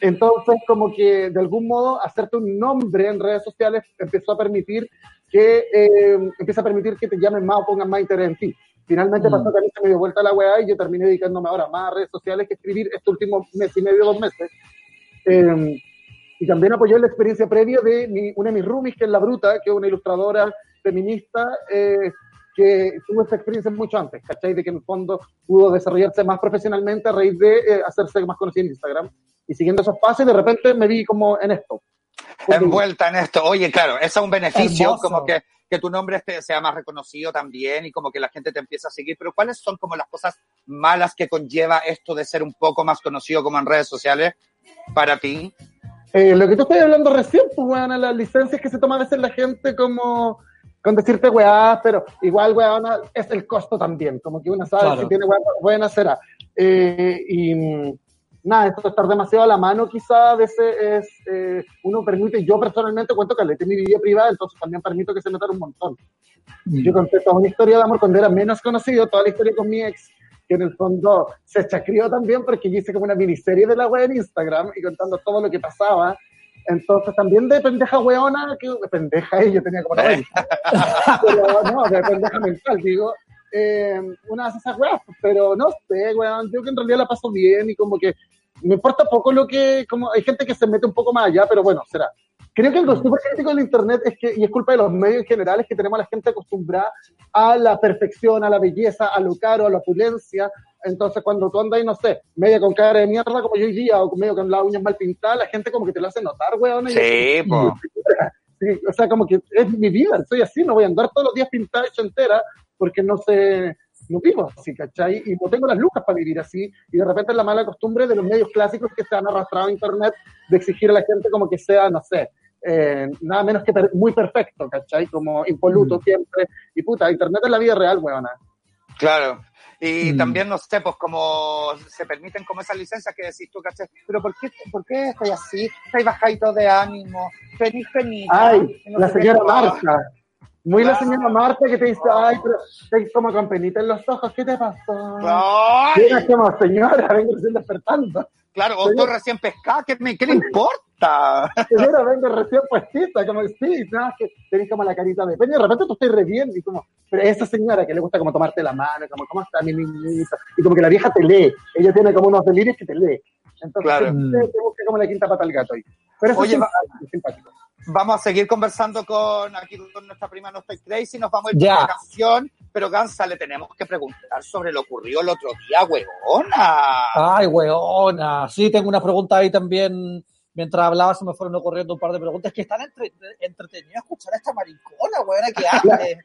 entonces, como que de algún modo hacerte un nombre en redes sociales empezó a permitir que eh, empieza a permitir que te llamen más o pongan más interés en ti. Finalmente Mm. pasó mí se me dio vuelta la weá y yo terminé dedicándome ahora más a redes sociales que escribir este último mes y medio, dos meses. Eh, y también apoyó la experiencia previa de mi- una de mis roomies, que es La Bruta, que es una ilustradora feminista, eh, que tuvo esta experiencia mucho antes, ¿cachai? De que en el fondo pudo desarrollarse más profesionalmente a raíz de eh, hacerse más conocido en Instagram. Y siguiendo esos pasos, de repente me vi como en esto. Envuelta en esto. Oye, claro, eso es un beneficio, Hermoso. como que, que tu nombre este sea más reconocido también y como que la gente te empieza a seguir. Pero ¿cuáles son como las cosas malas que conlleva esto de ser un poco más conocido como en redes sociales para ti? Eh, lo que tú estás hablando recién, pues, weón, las licencias que se toma a veces la gente como con decirte weá, pero igual weona es el costo también, como que uno sabe Claro. si tiene weá buena será. Eh, y nada, esto de estar demasiado a la mano quizá a veces es, eh, uno permite, yo personalmente cuento que le mi vida privada, entonces también permito que se metan un montón. Yo conté toda una historia de amor cuando era menos conocido, toda la historia con mi ex, que en el fondo se chacrió también porque hice como una miniserie de la web en Instagram y contando todo lo que pasaba. Entonces también de pendeja weona, que de pendeja y yo tenía como 90. pero no, de pendeja mental, digo. Eh, una de esas weas, pero no sé, weón, yo que en realidad la paso bien y como que me importa poco lo que, como hay gente que se mete un poco más allá, pero bueno, será. Creo que algo súper crítico del Internet es que, y es culpa de los medios en general, es que tenemos a la gente acostumbrada a la perfección, a la belleza, a lo caro, a la opulencia. Entonces, cuando tú andas ahí, no sé, media con cara de mierda como yo hoy día, o medio con las uñas mal pintadas, la gente como que te lo hace notar, weón. y- Sí, po. Sí, o sea, como que es mi vida, soy así, no voy a andar todos los días pintada hecha entera, porque no sé, no vivo así, ¿cachai? Y no tengo las lucas para vivir así, y de repente es la mala costumbre de los medios clásicos que se han arrastrado a internet de exigir a la gente como que sea, no sé, eh, nada menos que per- muy perfecto, ¿cachai? Como impoluto siempre, y puta, internet es la vida real, weona. Claro. Y Mm. también, no sé, pues como se permiten como esas licencias que decís tú, ¿cachai? Pero ¿por qué, ¿por qué estoy así? Estoy bajadito de ánimo, feliz, feliz. Ay, no la señora. Marta. Muy la Claro. señora Marta que te dice, ay, pero te como con penita en los ojos, ¿qué te pasó? Mira, como señora, vengo recién despertando. claro, o estoy recién pescada, ¿qué, me, ¿qué le importa? Señora, vengo recién puestita, como sí, es que tenés como la carita de peña, de repente tú estás re bien, y como, pero esa señora que le gusta como tomarte la mano, como, ¿cómo está mi niñita? Y como que la vieja te lee, ella tiene como unos delirios que te lee. Entonces, Claro. te, te busca como la quinta pata al gato ahí. Pero eso Oye, es simpático. Vamos a seguir conversando con aquí con nuestra prima No Estoy Crazy, nos vamos a ir Ya. con la canción, pero Gansa, le tenemos que preguntar sobre lo ocurrido el otro día, huevona. Ay, weona. Sí, tengo una pregunta ahí también. Mientras hablaba se me fueron ocurriendo un par de preguntas que están entre, entretenidas escuchar a esta maricona, weona, que hace.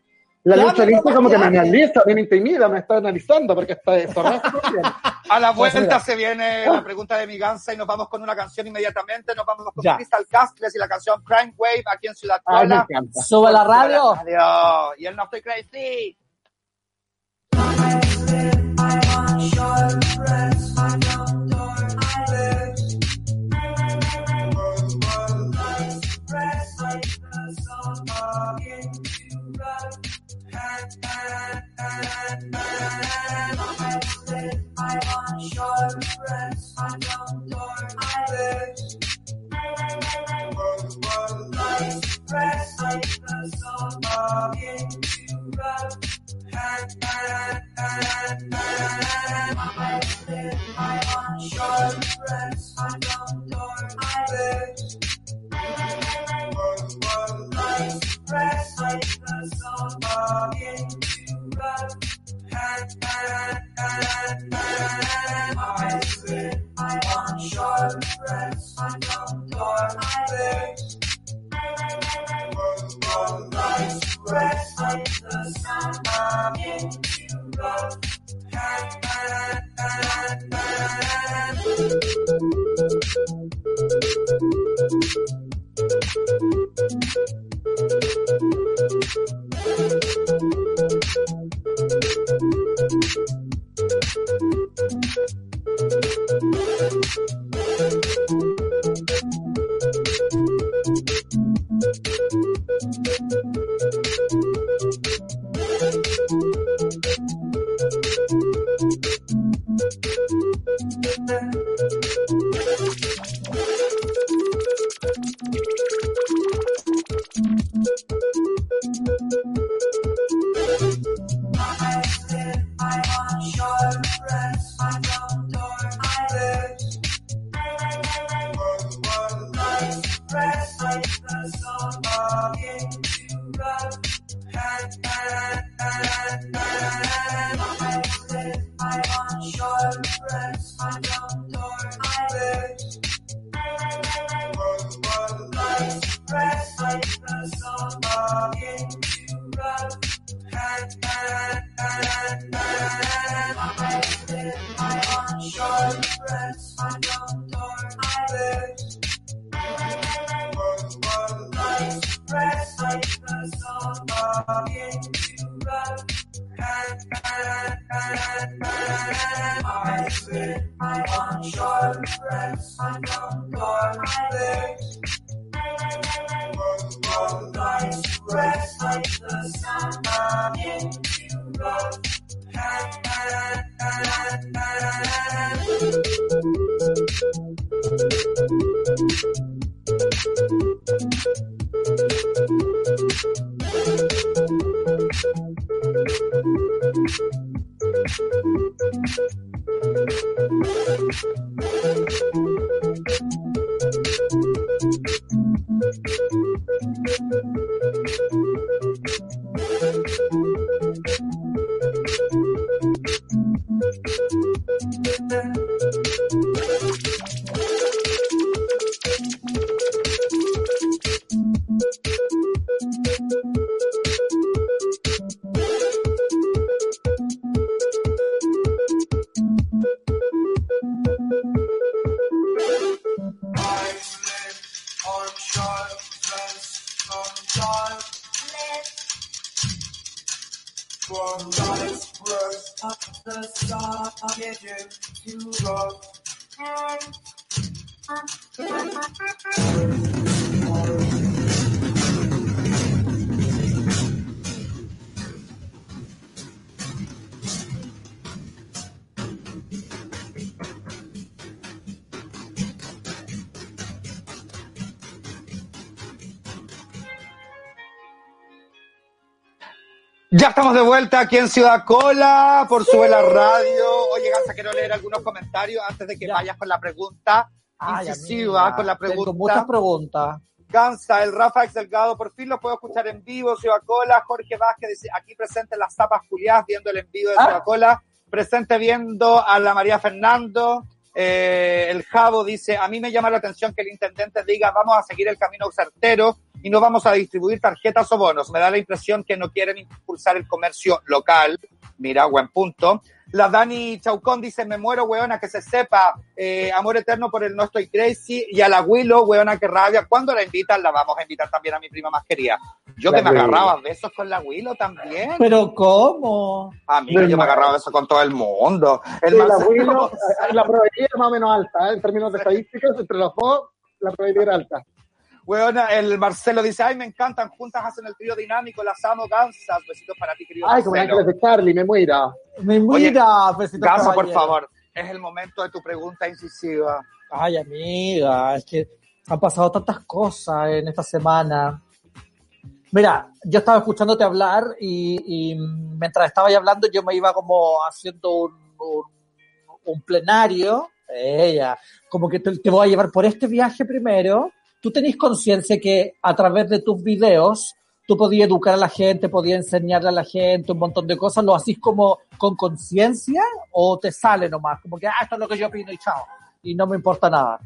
La ya lucha como que me analiza, me intimida, me está analizando porque está eso. A la vuelta se viene ah. la pregunta de mi ganza y nos vamos con una canción inmediatamente. Nos vamos con. Crystal Castles y la canción Crime Wave aquí en Ciudad ah, Cola. Sube la radio. Adiós. Y él no estoy crazy. Ya estamos de vuelta aquí en Ciudad Cola por Sube la Radio. Oye, Gansa, quiero leer algunos comentarios antes de que Ya. vayas con la pregunta Ay, incisiva, amiga, con la Tengo pregunta. muchas preguntas. Gansa, el Rafa Ex Delgado, por fin lo puedo escuchar en vivo. Ciudad Cola, Jorge Vázquez dice, aquí presente las tapas Juliás viendo el envío de Ah. Ciudad Cola. Presente viendo a la María Fernando. Eh, el Javo dice, a mí me llama la atención que el intendente diga, vamos a seguir el camino certero y no vamos a distribuir tarjetas o bonos. Me da la impresión que no quieren impulsar el comercio local. Mira, buen punto. La Dani Chaucón dice, me muero, weona, que se sepa. Eh, amor eterno por el No Estoy Crazy. Y a la Willow, weona, que rabia. ¿Cuándo la invitan? La vamos a invitar también a mi prima más querida. Yo La que me Willow. agarraba besos con la Willow también. Pero ¿cómo? A mí yo me agarraba besos con todo el mundo. El Sí, la, Willow, la probabilidad es más o menos alta, ¿eh? en términos de estadísticas, entre los dos, la probabilidad era alta. Weona, el Marcelo dice, ay, me encantan, juntas hacen el trío dinámico, las amo, gansas. Besitos para ti, querido Ay, como ángeles de Charlie, me muera. Me mira, besitos, Gansa, por favor, es el momento de tu pregunta incisiva. Ay, amiga, es que han pasado tantas cosas en esta semana. Mira, yo estaba escuchándote hablar y, y mientras estaba ahí hablando yo me iba como haciendo un, un, un plenario. Ella, como que te, te voy a llevar por este viaje primero. ¿Tú tenés conciencia que a través de tus videos tú podías educar a la gente, podías enseñarle a la gente un montón de cosas? ¿Lo hacís como con conciencia o te sale nomás? Como que, ah, esto es lo que yo opino y chao. Y no me importa nada.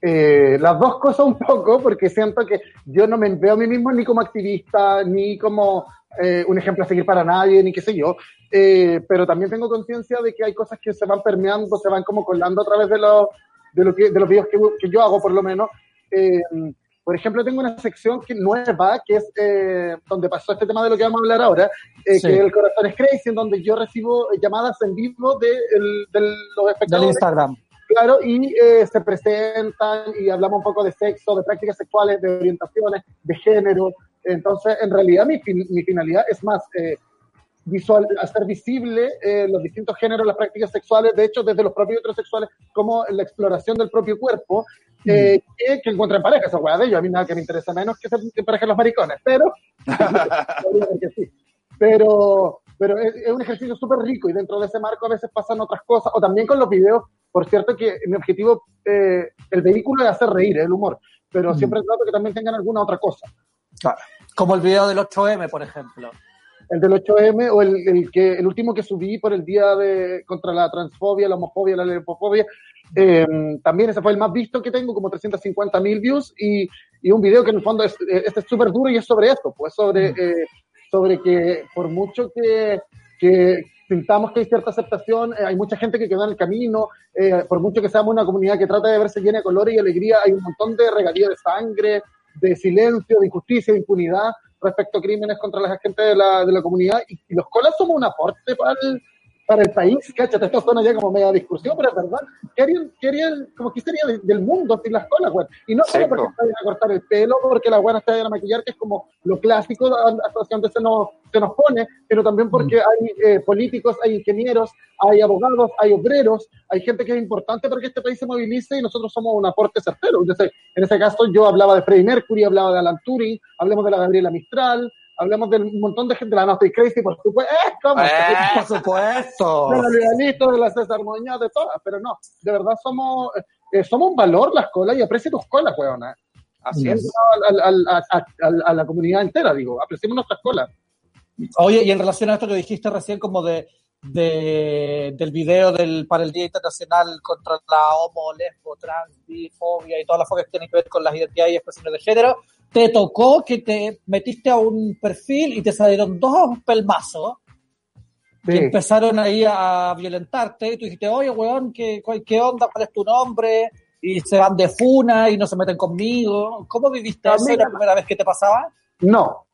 Eh, las dos cosas un poco, porque siento que yo no me veo a mí mismo ni como activista, ni como eh, un ejemplo a seguir para nadie, ni qué sé yo, Eh, pero también tengo conciencia de que hay cosas que se van permeando, se van como colando a través de, los de, lo que, de los videos que, que yo hago, por lo menos. Eh, por ejemplo, tengo una sección que, nueva, que es eh, donde pasó este tema de lo que vamos a hablar ahora, eh, Sí. que el corazón es crazy, en donde yo recibo llamadas en vivo de, el- de los Del espectadores. Instagram. Claro, y eh, se presentan y hablamos un poco de sexo, de prácticas sexuales, de orientaciones, de género. Entonces, en realidad, mi, fin- mi finalidad es más eh, visual, hacer visible los distintos géneros, las prácticas sexuales, de hecho, desde los propios heterosexuales, como la exploración del propio cuerpo, eh, que, que encuentren pareja, esa hueá de ellos. A mí nada que me interesa menos que se que parejen los maricones, pero. Pero, pero es, es un ejercicio súper rico y dentro de ese marco a veces pasan otras cosas. O también con los videos, por cierto que mi objetivo, eh, el vehículo es hacer reír, es el humor, pero Mm. siempre trato que también tengan alguna otra cosa. Como el video del 8M, por ejemplo. El del 8M o el, el que, el último que subí por el día de contra la transfobia, la homofobia, la lesbofobia, eh, también ese fue el más visto que tengo, como 350 mil views y, y un video que en el fondo es eh, este es súper duro y es sobre esto, pues sobre, eh, sobre que por mucho que, que sintamos que hay cierta aceptación, eh, hay mucha gente que quedó en el camino, eh, por mucho que seamos una comunidad que trata de verse llena de colores y alegría, hay un montón de regalías de sangre, de silencio, de injusticia, de impunidad respecto a crímenes contra la gente de la, de la comunidad y, y los colas somos un aporte para el, para el país, cáchate, esto suena ya como media discusión, pero es verdad, ¿qué harían, qué harían- como que sería de- del mundo sin las colas, weón? Y no solo porque vayan a cortar el pelo, porque las buenas se vayan a maquillar, que es como lo clásico hasta donde se nos, se nos pone, pero también porque hay eh, políticos, hay ingenieros, hay abogados, hay obreros, hay gente que es importante para que este país se movilice y nosotros somos un aporte certero. Entonces, en ese caso yo hablaba de Freddie Mercury, hablaba de Alan Turing, hablemos de la Gabriela Mistral, hablemos de un montón de gente, la No Estoy Crazy, por supuesto, ¡eh! ¿cómo? Eh, Por supuesto. de la Legalito, de la César Muñoz, de todas, pero no, de verdad somos, eh, somos un valor las colas y aprecia tus colas, weona. Así es. a, a- a- a la comunidad entera, digo, apreciemos nuestras colas. Oye, y en relación a esto que dijiste recién, como de, de- del video del, para el Día Internacional contra la homo, lesbo, trans, bifobia y todas las fobias que tienen que ver con las identidades y expresiones de género, te tocó que te metiste a un perfil y te salieron dos pelmazos Sí. y empezaron ahí a violentarte y tú dijiste, oye, weón, ¿qué, qué onda? ¿Cuál es tu nombre? Y se van de funa y no se meten conmigo. ¿Cómo viviste eso? ¿La primera vez que te pasaba? No,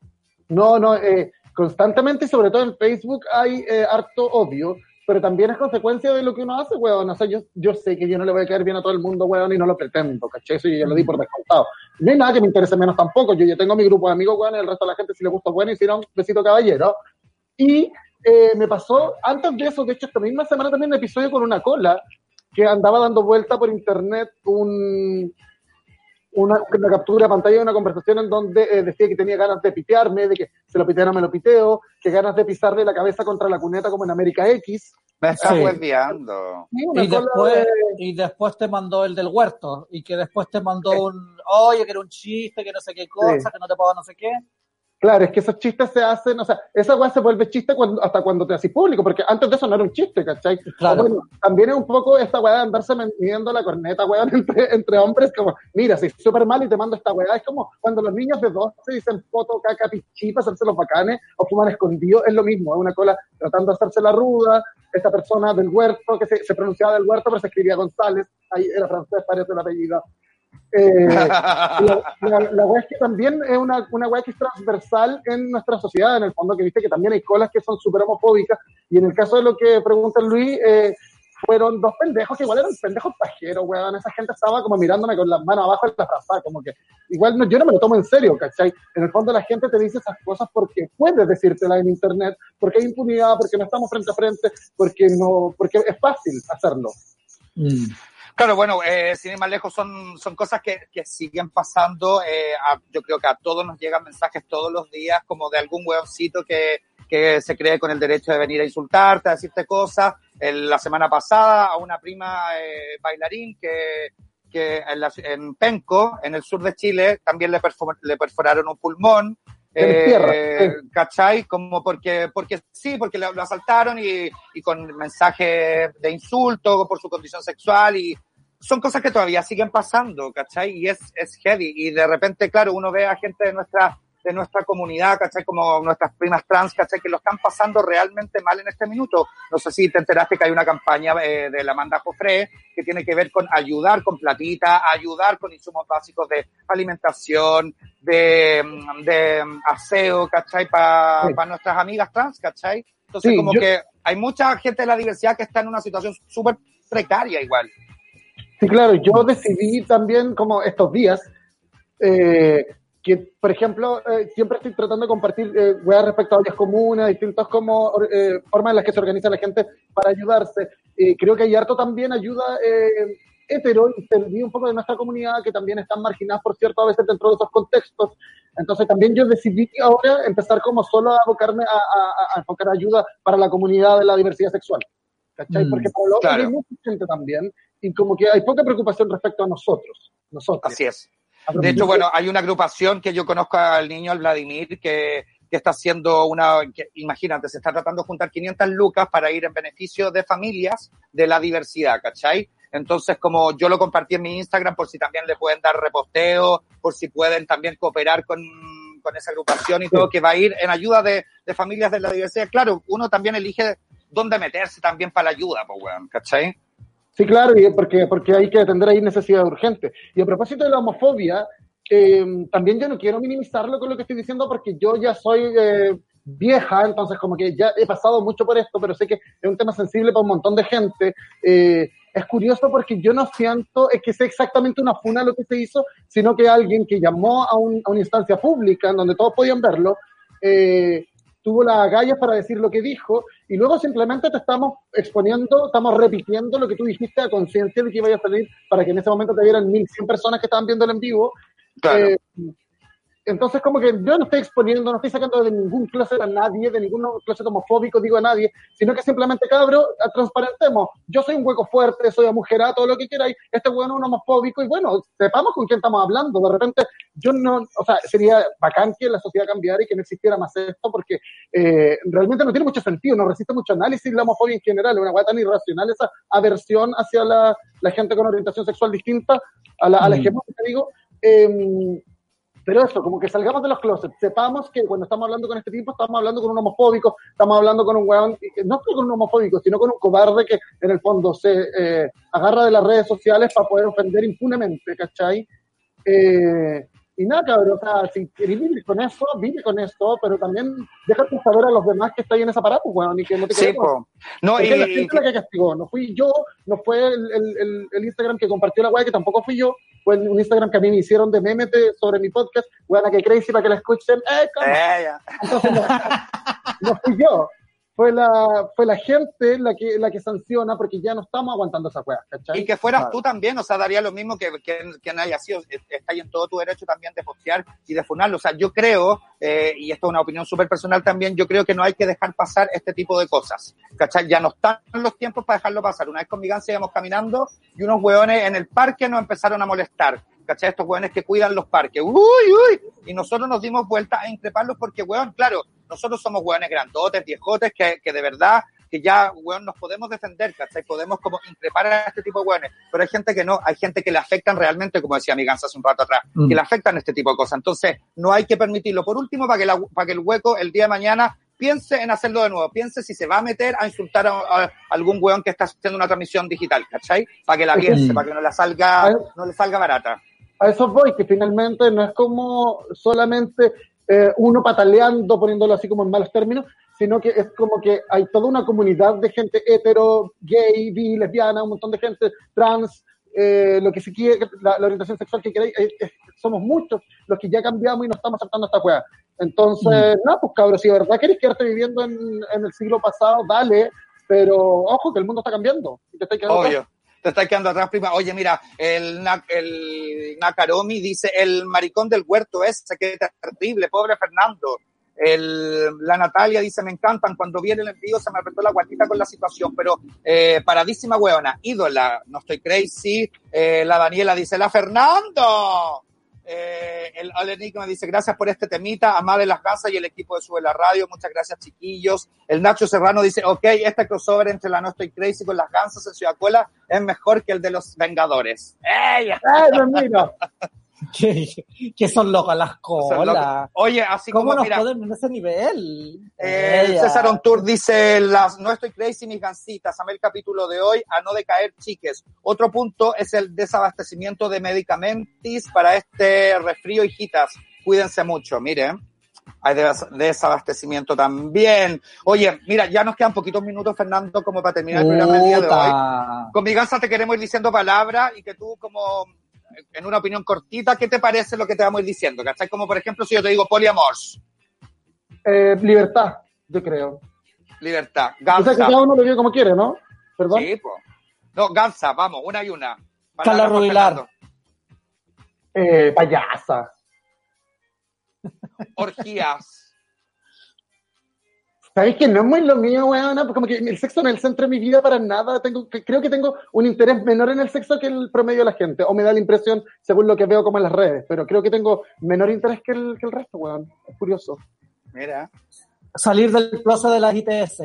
no, no, eh, constantemente, sobre todo en Facebook, hay eh, harto odio, pero también es consecuencia de lo que uno hace, weón. O sea, yo, yo sé que yo no le voy a caer bien a todo el mundo, weón, y no lo pretendo, ¿cachai? Eso yo ya lo di por descontado. No hay nada que me interese menos tampoco. Yo ya tengo mi grupo de amigos, weón, y el resto de la gente, si le gusta, bueno, y si no, besito caballero. Y eh, me pasó, antes de eso, de hecho, esta misma semana también un episodio con una cola que andaba dando vuelta por internet un, una, una captura de pantalla de una conversación en donde eh, decía que tenía ganas de pitearme, de que se lo piteara me lo piteo, que ganas de pisarle la cabeza contra la cuneta como en América X. Me estás Sí. Y después, de- y después te mandó el del huerto, y que después te mandó un, oye, que era un chiste, que no sé qué cosa, Sí. que no te pago no sé qué. Claro, es que esos chistes se hacen, o sea, esa weá se vuelve chiste cuando, hasta cuando te haces público, porque antes de eso no era un chiste, ¿cachai? Claro. Bueno, también es un poco esta weá de andarse midiendo la corneta, weón, entre, entre hombres, como, mira, si súper mal y te mando esta weá, es como cuando los niños de 12 dicen foto, caca, pichí, para hacerse los bacanes, o fuman escondido, es lo mismo, es una cola tratando de hacerse la ruda, esta persona del huerto, que se, se pronunciaba del huerto, pero se escribía González, ahí era francés, parece el apellido. Eh, la, la, la weá es que también es una, una weá que es transversal en nuestra sociedad, en el fondo, que viste que también hay colas que son súper homofóbicas, y en el caso de lo que pregunta Luis, eh, fueron dos pendejos que igual eran pendejos pajeros, weón, esa gente estaba como mirándome con las manos abajo en la frazada, como que, igual no, yo no me lo tomo en serio, ¿cachai? En el fondo la gente te dice esas cosas porque puede decírtela en internet, porque hay impunidad, porque no estamos frente a frente, porque no, porque es fácil hacerlo. Claro, bueno, eh, sin ir más lejos, son, son cosas que, que siguen pasando. eh, a- yo creo que a todos nos llegan mensajes todos los días, como de algún hueoncito que, que se cree con el derecho de venir a insultarte, a decirte cosas. El- la semana pasada, a una prima eh, bailarín que, que en, la- en Penco, en el sur de Chile, también le, perfo- le perforaron un pulmón. Eh, tierra, sí. ¿Cachai? Como porque, porque sí, porque lo, lo asaltaron y, y con mensajes de insulto por su condición sexual y son cosas que todavía siguen pasando, ¿cachai? Y es, es heavy. Y de repente, claro, uno ve a gente de nuestra, de nuestra comunidad, ¿cachai? Como nuestras primas trans, ¿cachai? Que lo están pasando realmente mal en este minuto. No sé si te enteraste que hay una campaña eh, de la Amanda Jofré que tiene que ver con ayudar con platita, ayudar con insumos básicos de alimentación, de, de aseo, ¿cachai? Para Sí. nuestras amigas trans, ¿cachai? Entonces, Sí, como yo- que hay mucha gente de la diversidad que está en una situación súper precaria igual. Sí, claro, yo decidí también como estos días eh, que, por ejemplo, eh, siempre estoy tratando de compartir eh, weas respecto a áreas comunes, distintas como eh, formas en las que se organiza la gente para ayudarse. Creo que hay harto también ayuda eh, hetero y entendí un poco de nuestra comunidad que también están marginadas, por cierto, a veces dentro de esos contextos. Entonces también yo decidí ahora empezar como solo a abocarme a, a- a enfocar ayuda para la comunidad de la diversidad sexual. ¿Cachai? Mm, Porque para los claro. hay mucha gente también y como que hay poca preocupación respecto a nosotros. nosotros. Así es. De hecho, bueno, hay una agrupación que yo conozco al niño, al Vladimir, que, que está haciendo una, que, imagínate, se está tratando de juntar 500 lucas para ir en beneficio de familias de la diversidad, ¿cachai? Entonces, como yo lo compartí en mi Instagram, por si también le pueden dar reposteo, por si pueden también cooperar con, con esa agrupación y todo, que va a ir en ayuda de, de familias de la diversidad. Claro, uno también elige dónde meterse también para la ayuda, pues, weón, ¿cachai? Sí, claro, y porque, porque hay que atender ahí necesidad urgente. Y a propósito de la homofobia, eh, también yo no quiero minimizarlo con lo que estoy diciendo porque yo ya soy, eh, vieja, entonces como que ya he pasado mucho por esto, pero sé que es un tema sensible para un montón de gente. Eh, es curioso porque yo no siento es que sea exactamente una funa lo que se hizo, sino que alguien que llamó a, un- a una instancia pública en donde todos podían verlo, eh, tuvo las agallas para decir lo que dijo y luego simplemente te estamos exponiendo, estamos repitiendo lo que tú dijiste a conciencia de que iba a salir para que en ese momento te vieran 1100 personas que estaban viendo el en vivo. Claro. Eh, entonces, como que yo no estoy exponiendo, no estoy sacando de ningún closet a nadie, de ningún closet homofóbico, digo a nadie, sino que simplemente, cabro, a- transparentemos. Yo soy un hueco fuerte, soy amujerado, todo lo que queráis. Este hueón es un homofóbico y bueno, sepamos con quién estamos hablando. De repente, yo no, o sea, sería bacán que la sociedad cambiara y que no existiera más esto, porque eh, realmente no tiene mucho sentido, no resiste mucho análisis la homofobia en general. Es una hueá tan irracional esa aversión hacia la, la gente con orientación sexual distinta, a la, a la Mm. hegemónica, digo. Em, pero eso, como que salgamos de los closets, sepamos que cuando estamos hablando con este tipo, estamos hablando con un homofóbico, estamos hablando con un weón, no solo con un homofóbico, sino con un cobarde que en el fondo se eh, agarra de las redes sociales para poder ofender impunemente, ¿cachai? Eh, y nada, cabrón, o sea, si querés vivir con eso, vive con esto, pero también déjate saber a los demás que está ahí en ese aparato, weón, y que no te Sí, po. No, Porque y, la gente la que castigó, no fui yo, no fue el, el- el- el Instagram que compartió la weá, que tampoco fui yo, fue un Instagram que a mí me hicieron de memes sobre mi podcast, weá, que crazy para que la escuchen, ¡eh! Eh. Entonces, no, no fui yo, fue la, fue la gente la que, la que sanciona porque ya no estamos aguantando esa weá, ¿cachai? Y que fueras Claro. tú también, o sea, daría lo mismo que, que, que haya sido. Está ahí en todo tu derecho también de postear y de funarlo. O sea, yo creo, eh, y esto es una opinión súper personal también, yo creo que no hay que dejar pasar este tipo de cosas. ¿Cachai? Ya no están los tiempos para dejarlo pasar. Una vez con mi gansa íbamos caminando y unos hueones en el parque nos empezaron a molestar. ¿Cachai? Estos hueones que cuidan los parques. ¡Uy, uy! Y nosotros nos dimos vuelta a increparlos porque, hueón, claro, nosotros somos hueones grandotes, viejotes, que, que de verdad que ya, weón, nos podemos defender, ¿cachai? Podemos como increpar a este tipo de weones. Pero hay gente que no, hay gente que le afectan realmente, como decía mi gansa hace un rato atrás, Mm. que le afectan este tipo de cosas. Entonces, no hay que permitirlo. Por último, para que, la- para que el hueco el día de mañana piense en hacerlo de nuevo, piense si se va a meter a insultar a, a algún weón que está haciendo una transmisión digital, ¿cachai? Para que la piense, Mm. para que no la salga, no le salga barata. a eso voy, que finalmente no es como solamente eh, uno pataleando, poniéndolo así como en malos términos, sino que es como que hay toda una comunidad de gente hetero, gay, bi, lesbiana, un montón de gente trans, eh, lo que se quiere, la, la orientación sexual que queréis, eh, eh, somos muchos los que ya cambiamos y no estamos aceptando esta weá. Entonces, no, pues cabros, si de verdad queréis quedarte viviendo en, en el siglo pasado, dale, pero ojo que el mundo está cambiando. y te atrás. Te estás quedando atrás, prima. Oye, mira, el, el Nakaromi dice, el maricón del huerto ese, que terrible, pobre Fernando. El, la Natalia dice, me encantan, cuando viene el envío se me apretó la guatita con la situación, pero eh, paradísima hueona, ídola, no estoy crazy. Eh, la Daniela dice, la Fernando. Eh, el, el Enigma dice, gracias por este temita, Amada de las Gansas y el equipo de Sube la Radio, muchas gracias chiquillos. El Nacho Serrano dice, ok, este crossover entre la No Estoy Crazy con las Gansas en Ciudad Cola es mejor que el de los Vengadores. ¡Ey! que, que son locas las colas. Oye, así ¿Cómo como, nos mira, ponen en ese nivel? Eh. César Ontour dice, las, no estoy crazy mis gancitas, amé el capítulo de hoy, a no decaer chiques. Otro punto es el desabastecimiento de medicamentos para este resfrío, hijitas. Cuídense mucho, miren. Hay des- desabastecimiento también. Oye, mira, ya nos quedan poquitos minutos, Fernando, como para terminar el programa del día de hoy. Con mi gansa te queremos ir diciendo palabras y que tú como en una opinión cortita, ¿qué te parece lo que te vamos a ir diciendo? ¿Cachai? Como por ejemplo si yo te digo poliamor, Eh, libertad, yo creo. libertad, O sea que gansa. cada uno lo vive como quiere, ¿no? ¿Perdón? Sí, po. No, Gansa, vamos, una y una. Carla Rubilar. Eh, payasa. Orgías. ¿Sabéis que no es muy lo mío, weona? Porque como que el sexo no es el centro de mi vida para nada. Tengo, creo que tengo un interés menor en el sexo que el promedio de la gente. O me da la impresión, según lo que veo como en las redes. Pero creo que tengo menor interés que el, que el resto, weón. Es curioso. Mira. Salir del closet de las ITS.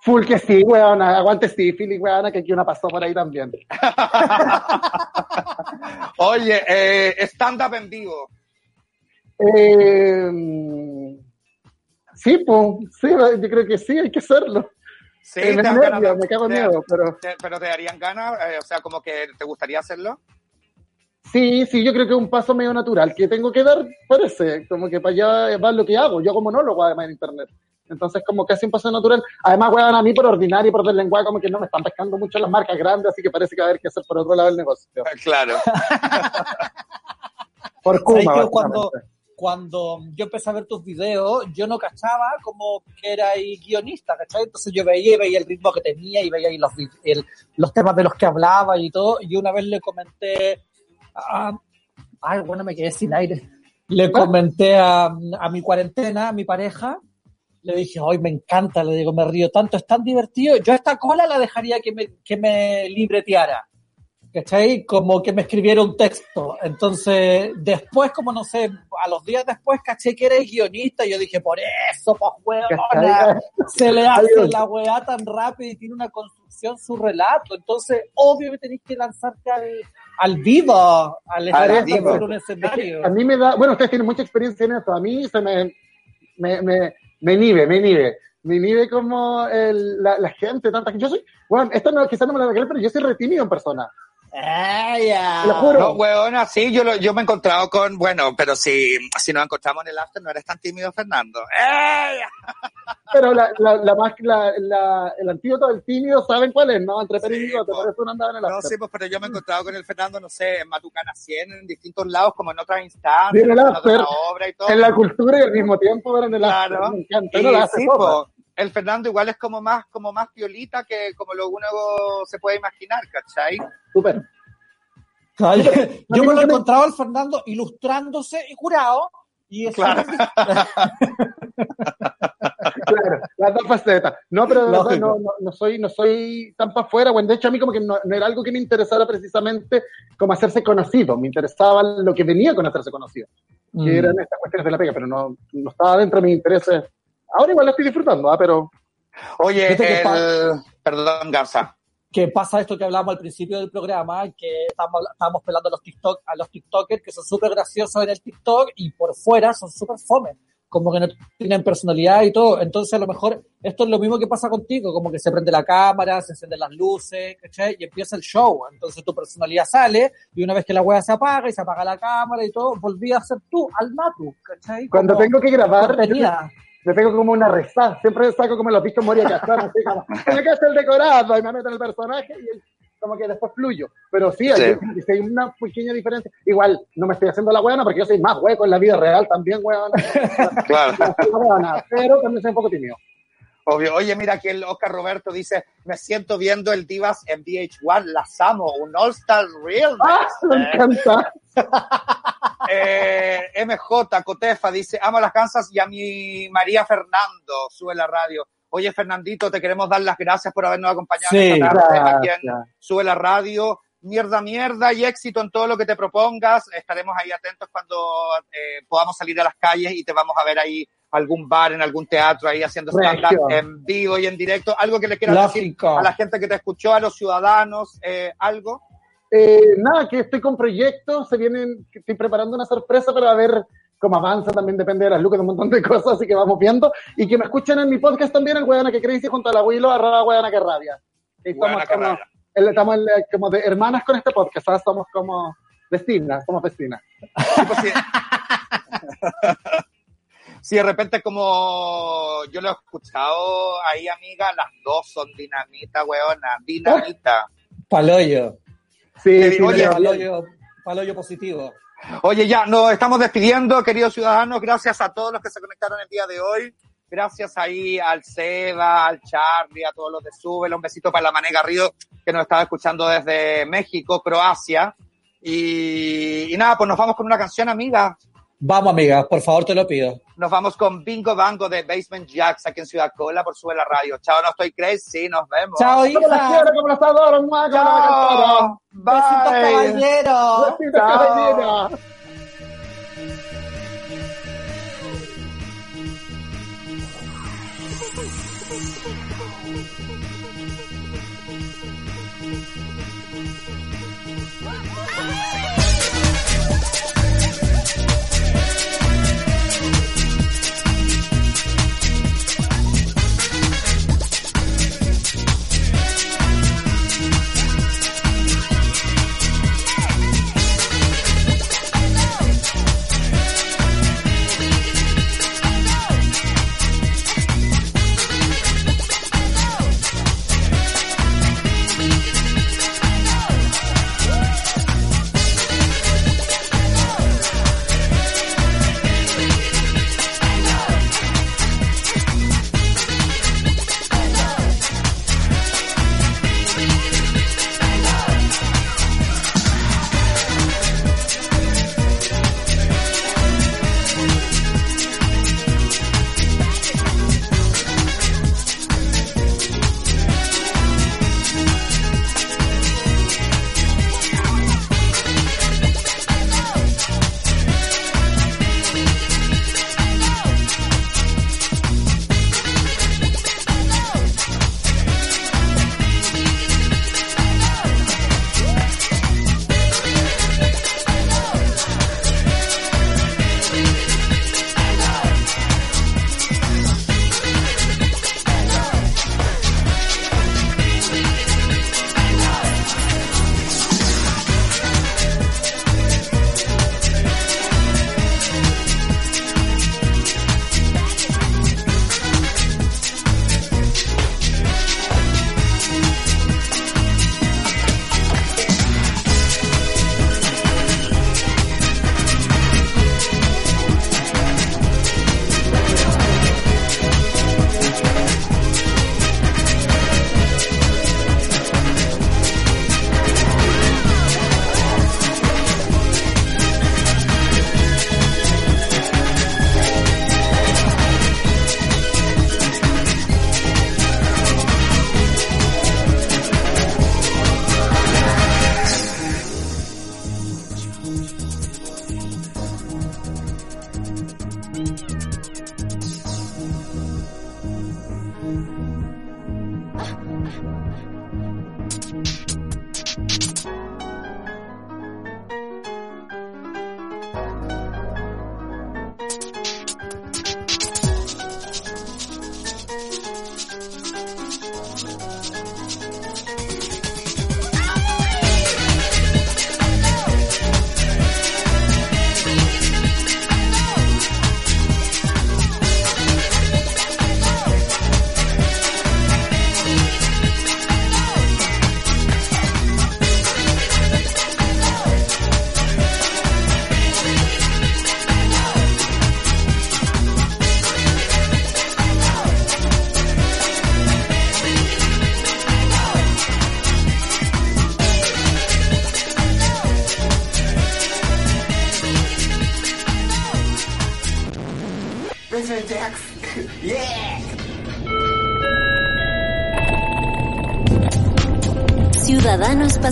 Full que sí, weona. Aguante sífilis, weona, que aquí una pasó por ahí también. Oye, eh, stand-up en vivo. Eh, sí, pues, sí, yo creo que sí, hay que hacerlo. Sí, Eh, me, te ganas nervio, me cago en te- miedo, pero te- pero te darían ganas, eh, o sea, como que te gustaría hacerlo. Sí, sí, yo creo que es un paso medio natural que tengo que dar, parece, como que para allá va lo que hago. Yo como monólogo además en internet. Entonces, como casi un paso natural. Además, weón, a mí por ordinario y por del lenguaje, como que no me están pescando mucho las marcas grandes, así que parece que va a haber que hacer por otro lado el negocio. Claro. Por ¿Sabes Kuma, que cuando, cuando yo empecé a ver tus videos, yo no cachaba como que era ahí guionista, ¿cachai? Entonces yo veía y veía el ritmo que tenía y veía los, el- los temas de los que hablaba y todo. Y una vez le comenté a... Ay, bueno, me quedé sin aire. Le comenté a, a mi cuarentena, a mi pareja, le dije, hoy me encanta, le digo, me río tanto, es tan divertido. Yo esta cola la dejaría que me, que me libreteara. ¿Cachai? Como que me escribiera un texto. Entonces, después, como no sé, a los días después caché que eres guionista y yo dije, por eso, pues, ¿Cachai? se le hace Adiós. la weá tan rápido y tiene una construcción su relato. Entonces, obvio que tenés que lanzarte al, al vivo, al escenario, por un Es que escenario. a mí me da, bueno, ustedes tienen mucha experiencia en esto, a mí se me, me, me, me inhibe, me inhibe. Me inhibe como el, la, la gente, tanta Yo soy, bueno, esto no, quizás no me lo creer, pero yo soy re tímido en persona. Ah, ya. Te lo juro. No, weona, sí, yo, lo- yo me he encontrado con, bueno, pero si, si nos encontramos en el after, no eres tan tímido, Fernando. ¡Ey! Pero la, la, la más, la, la, el antídoto del tímido, ¿saben cuál es? No, entre Pérez y Sí, po. por eso no andaba en el No, after. sí, pues, pero yo me he encontrado con el Fernando, no sé, en Matucana 100, en distintos lados, como en otras instancias, en el en after, otra obra y todo. En la cultura y al mismo tiempo, pero en el after. Claro. Me encanta. Y Uno la hace sí, sola. po, el Fernando igual es como más, como más piolita que como lo uno se puede imaginar, ¿cachai? Súper. Ay, Yo me lo he encontrado al Fernando ilustrándose y curado. Y eso Claro. Claro, las dos facetas. No, pero de verdad Lógico. no, no, no soy, no soy tan para afuera. Bueno, de hecho, a mí como que no, no era algo que me interesara precisamente como hacerse conocido. Me interesaba lo que venía con hacerse conocido. Mm. Que eran estas cuestiones de la pega, pero no, no estaba dentro de mis intereses. Ahora igual la estoy disfrutando, ¿ah? pero Oye, Fíjate que el... perdón, Garza. que pasa esto que hablamos al principio del programa, que estamos, estábamos pelando a los, TikTok, a los TikTokers que son súper graciosos en el TikTok y por fuera son súper fome, como que no tienen personalidad y todo. Entonces, a lo mejor esto es lo mismo que pasa contigo, como que se prende la cámara, se encienden las luces, ¿cachai? Y empieza el show. Entonces, tu personalidad sale y una vez que la wea se apaga y se apaga la cámara y todo, volví a ser tú, al natu, ¿cachai? cuando Como tengo que grabar, contenida. Me pego como una rezada. Siempre saco como los visto Moria Castán, así como, en la casa el decorado, y me meto en el personaje y como que después fluyo. Pero sí, hay, Sí. hay una pequeña diferencia. Igual, no me estoy haciendo la hueona porque yo soy más hueco en la vida real también, hueona. Claro. Hueona, pero también soy un poco tímido. Obvio. Oye, mira aquí el Oscar Roberto dice, me siento viendo el Divas en VH1, las amo, un All-Star Real. ¡Ah! Me encanta. Eh, MJ Cotefa dice, amo a las Kansas y a mi María Fernando, sube la radio. Oye, Fernandito, te queremos dar las gracias por habernos acompañado Sí, esta tarde aquí en Gracias. Sube la Radio. Mierda, mierda y éxito en todo lo que te propongas. Estaremos ahí atentos cuando eh, podamos salir a las calles y te vamos a ver ahí algún bar, en algún teatro, ahí haciendo stand-up en vivo y en directo. Algo que le quieras decir a la gente que te escuchó, a los ciudadanos, eh, algo. Eh, nada, que estoy con proyectos, se vienen, estoy preparando una sorpresa para ver cómo avanza, también depende de las lucas, de un montón de cosas, así que vamos viendo. Y que me escuchen en mi podcast también, el Huevana que Crazy, junto al abuelo, arroba Huevana que Rabia. Estamos, que como, rabia. el- estamos como de hermanas con este podcast, ¿sabes? Somos como vecinas, somos vecinas. Si, si de repente como yo lo he escuchado ahí, amiga, las dos son dinamita, weona, dinamita. Paloyo. Sí, sí, oye, sí, Paloyo, paloyo positivo. Oye, ya, nos estamos despidiendo, queridos ciudadanos. Gracias a todos los que se conectaron el día de hoy. Gracias ahí al Seba, al Charlie, a todos los de Súbelo. Un besito para la Mané Garrido, que nos estaba escuchando desde México, Croacia. Y, y nada, pues nos vamos con una canción, amiga. Vamos, amiga, por favor, te lo pido. Nos vamos con Bingo Bango de Basement Jacks aquí en Ciudad Cola por Sube la Radio. Chao, no estoy crazy, nos vemos. Chao, Como las hija. quiero, adoro. Chao. Besitos, caballero. Besitos, caballero.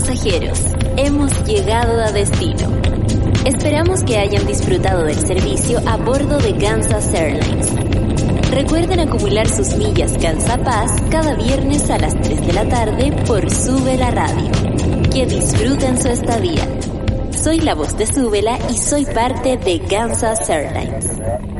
Pasajeros, hemos llegado a destino. Esperamos que hayan disfrutado del servicio a bordo de Kansas Airlines. Recuerden acumular sus millas Paz cada viernes a las 3 de la tarde por Sube la Radio. Que disfruten su estadía. Soy la voz de Súbela y soy parte de Kansas Airlines.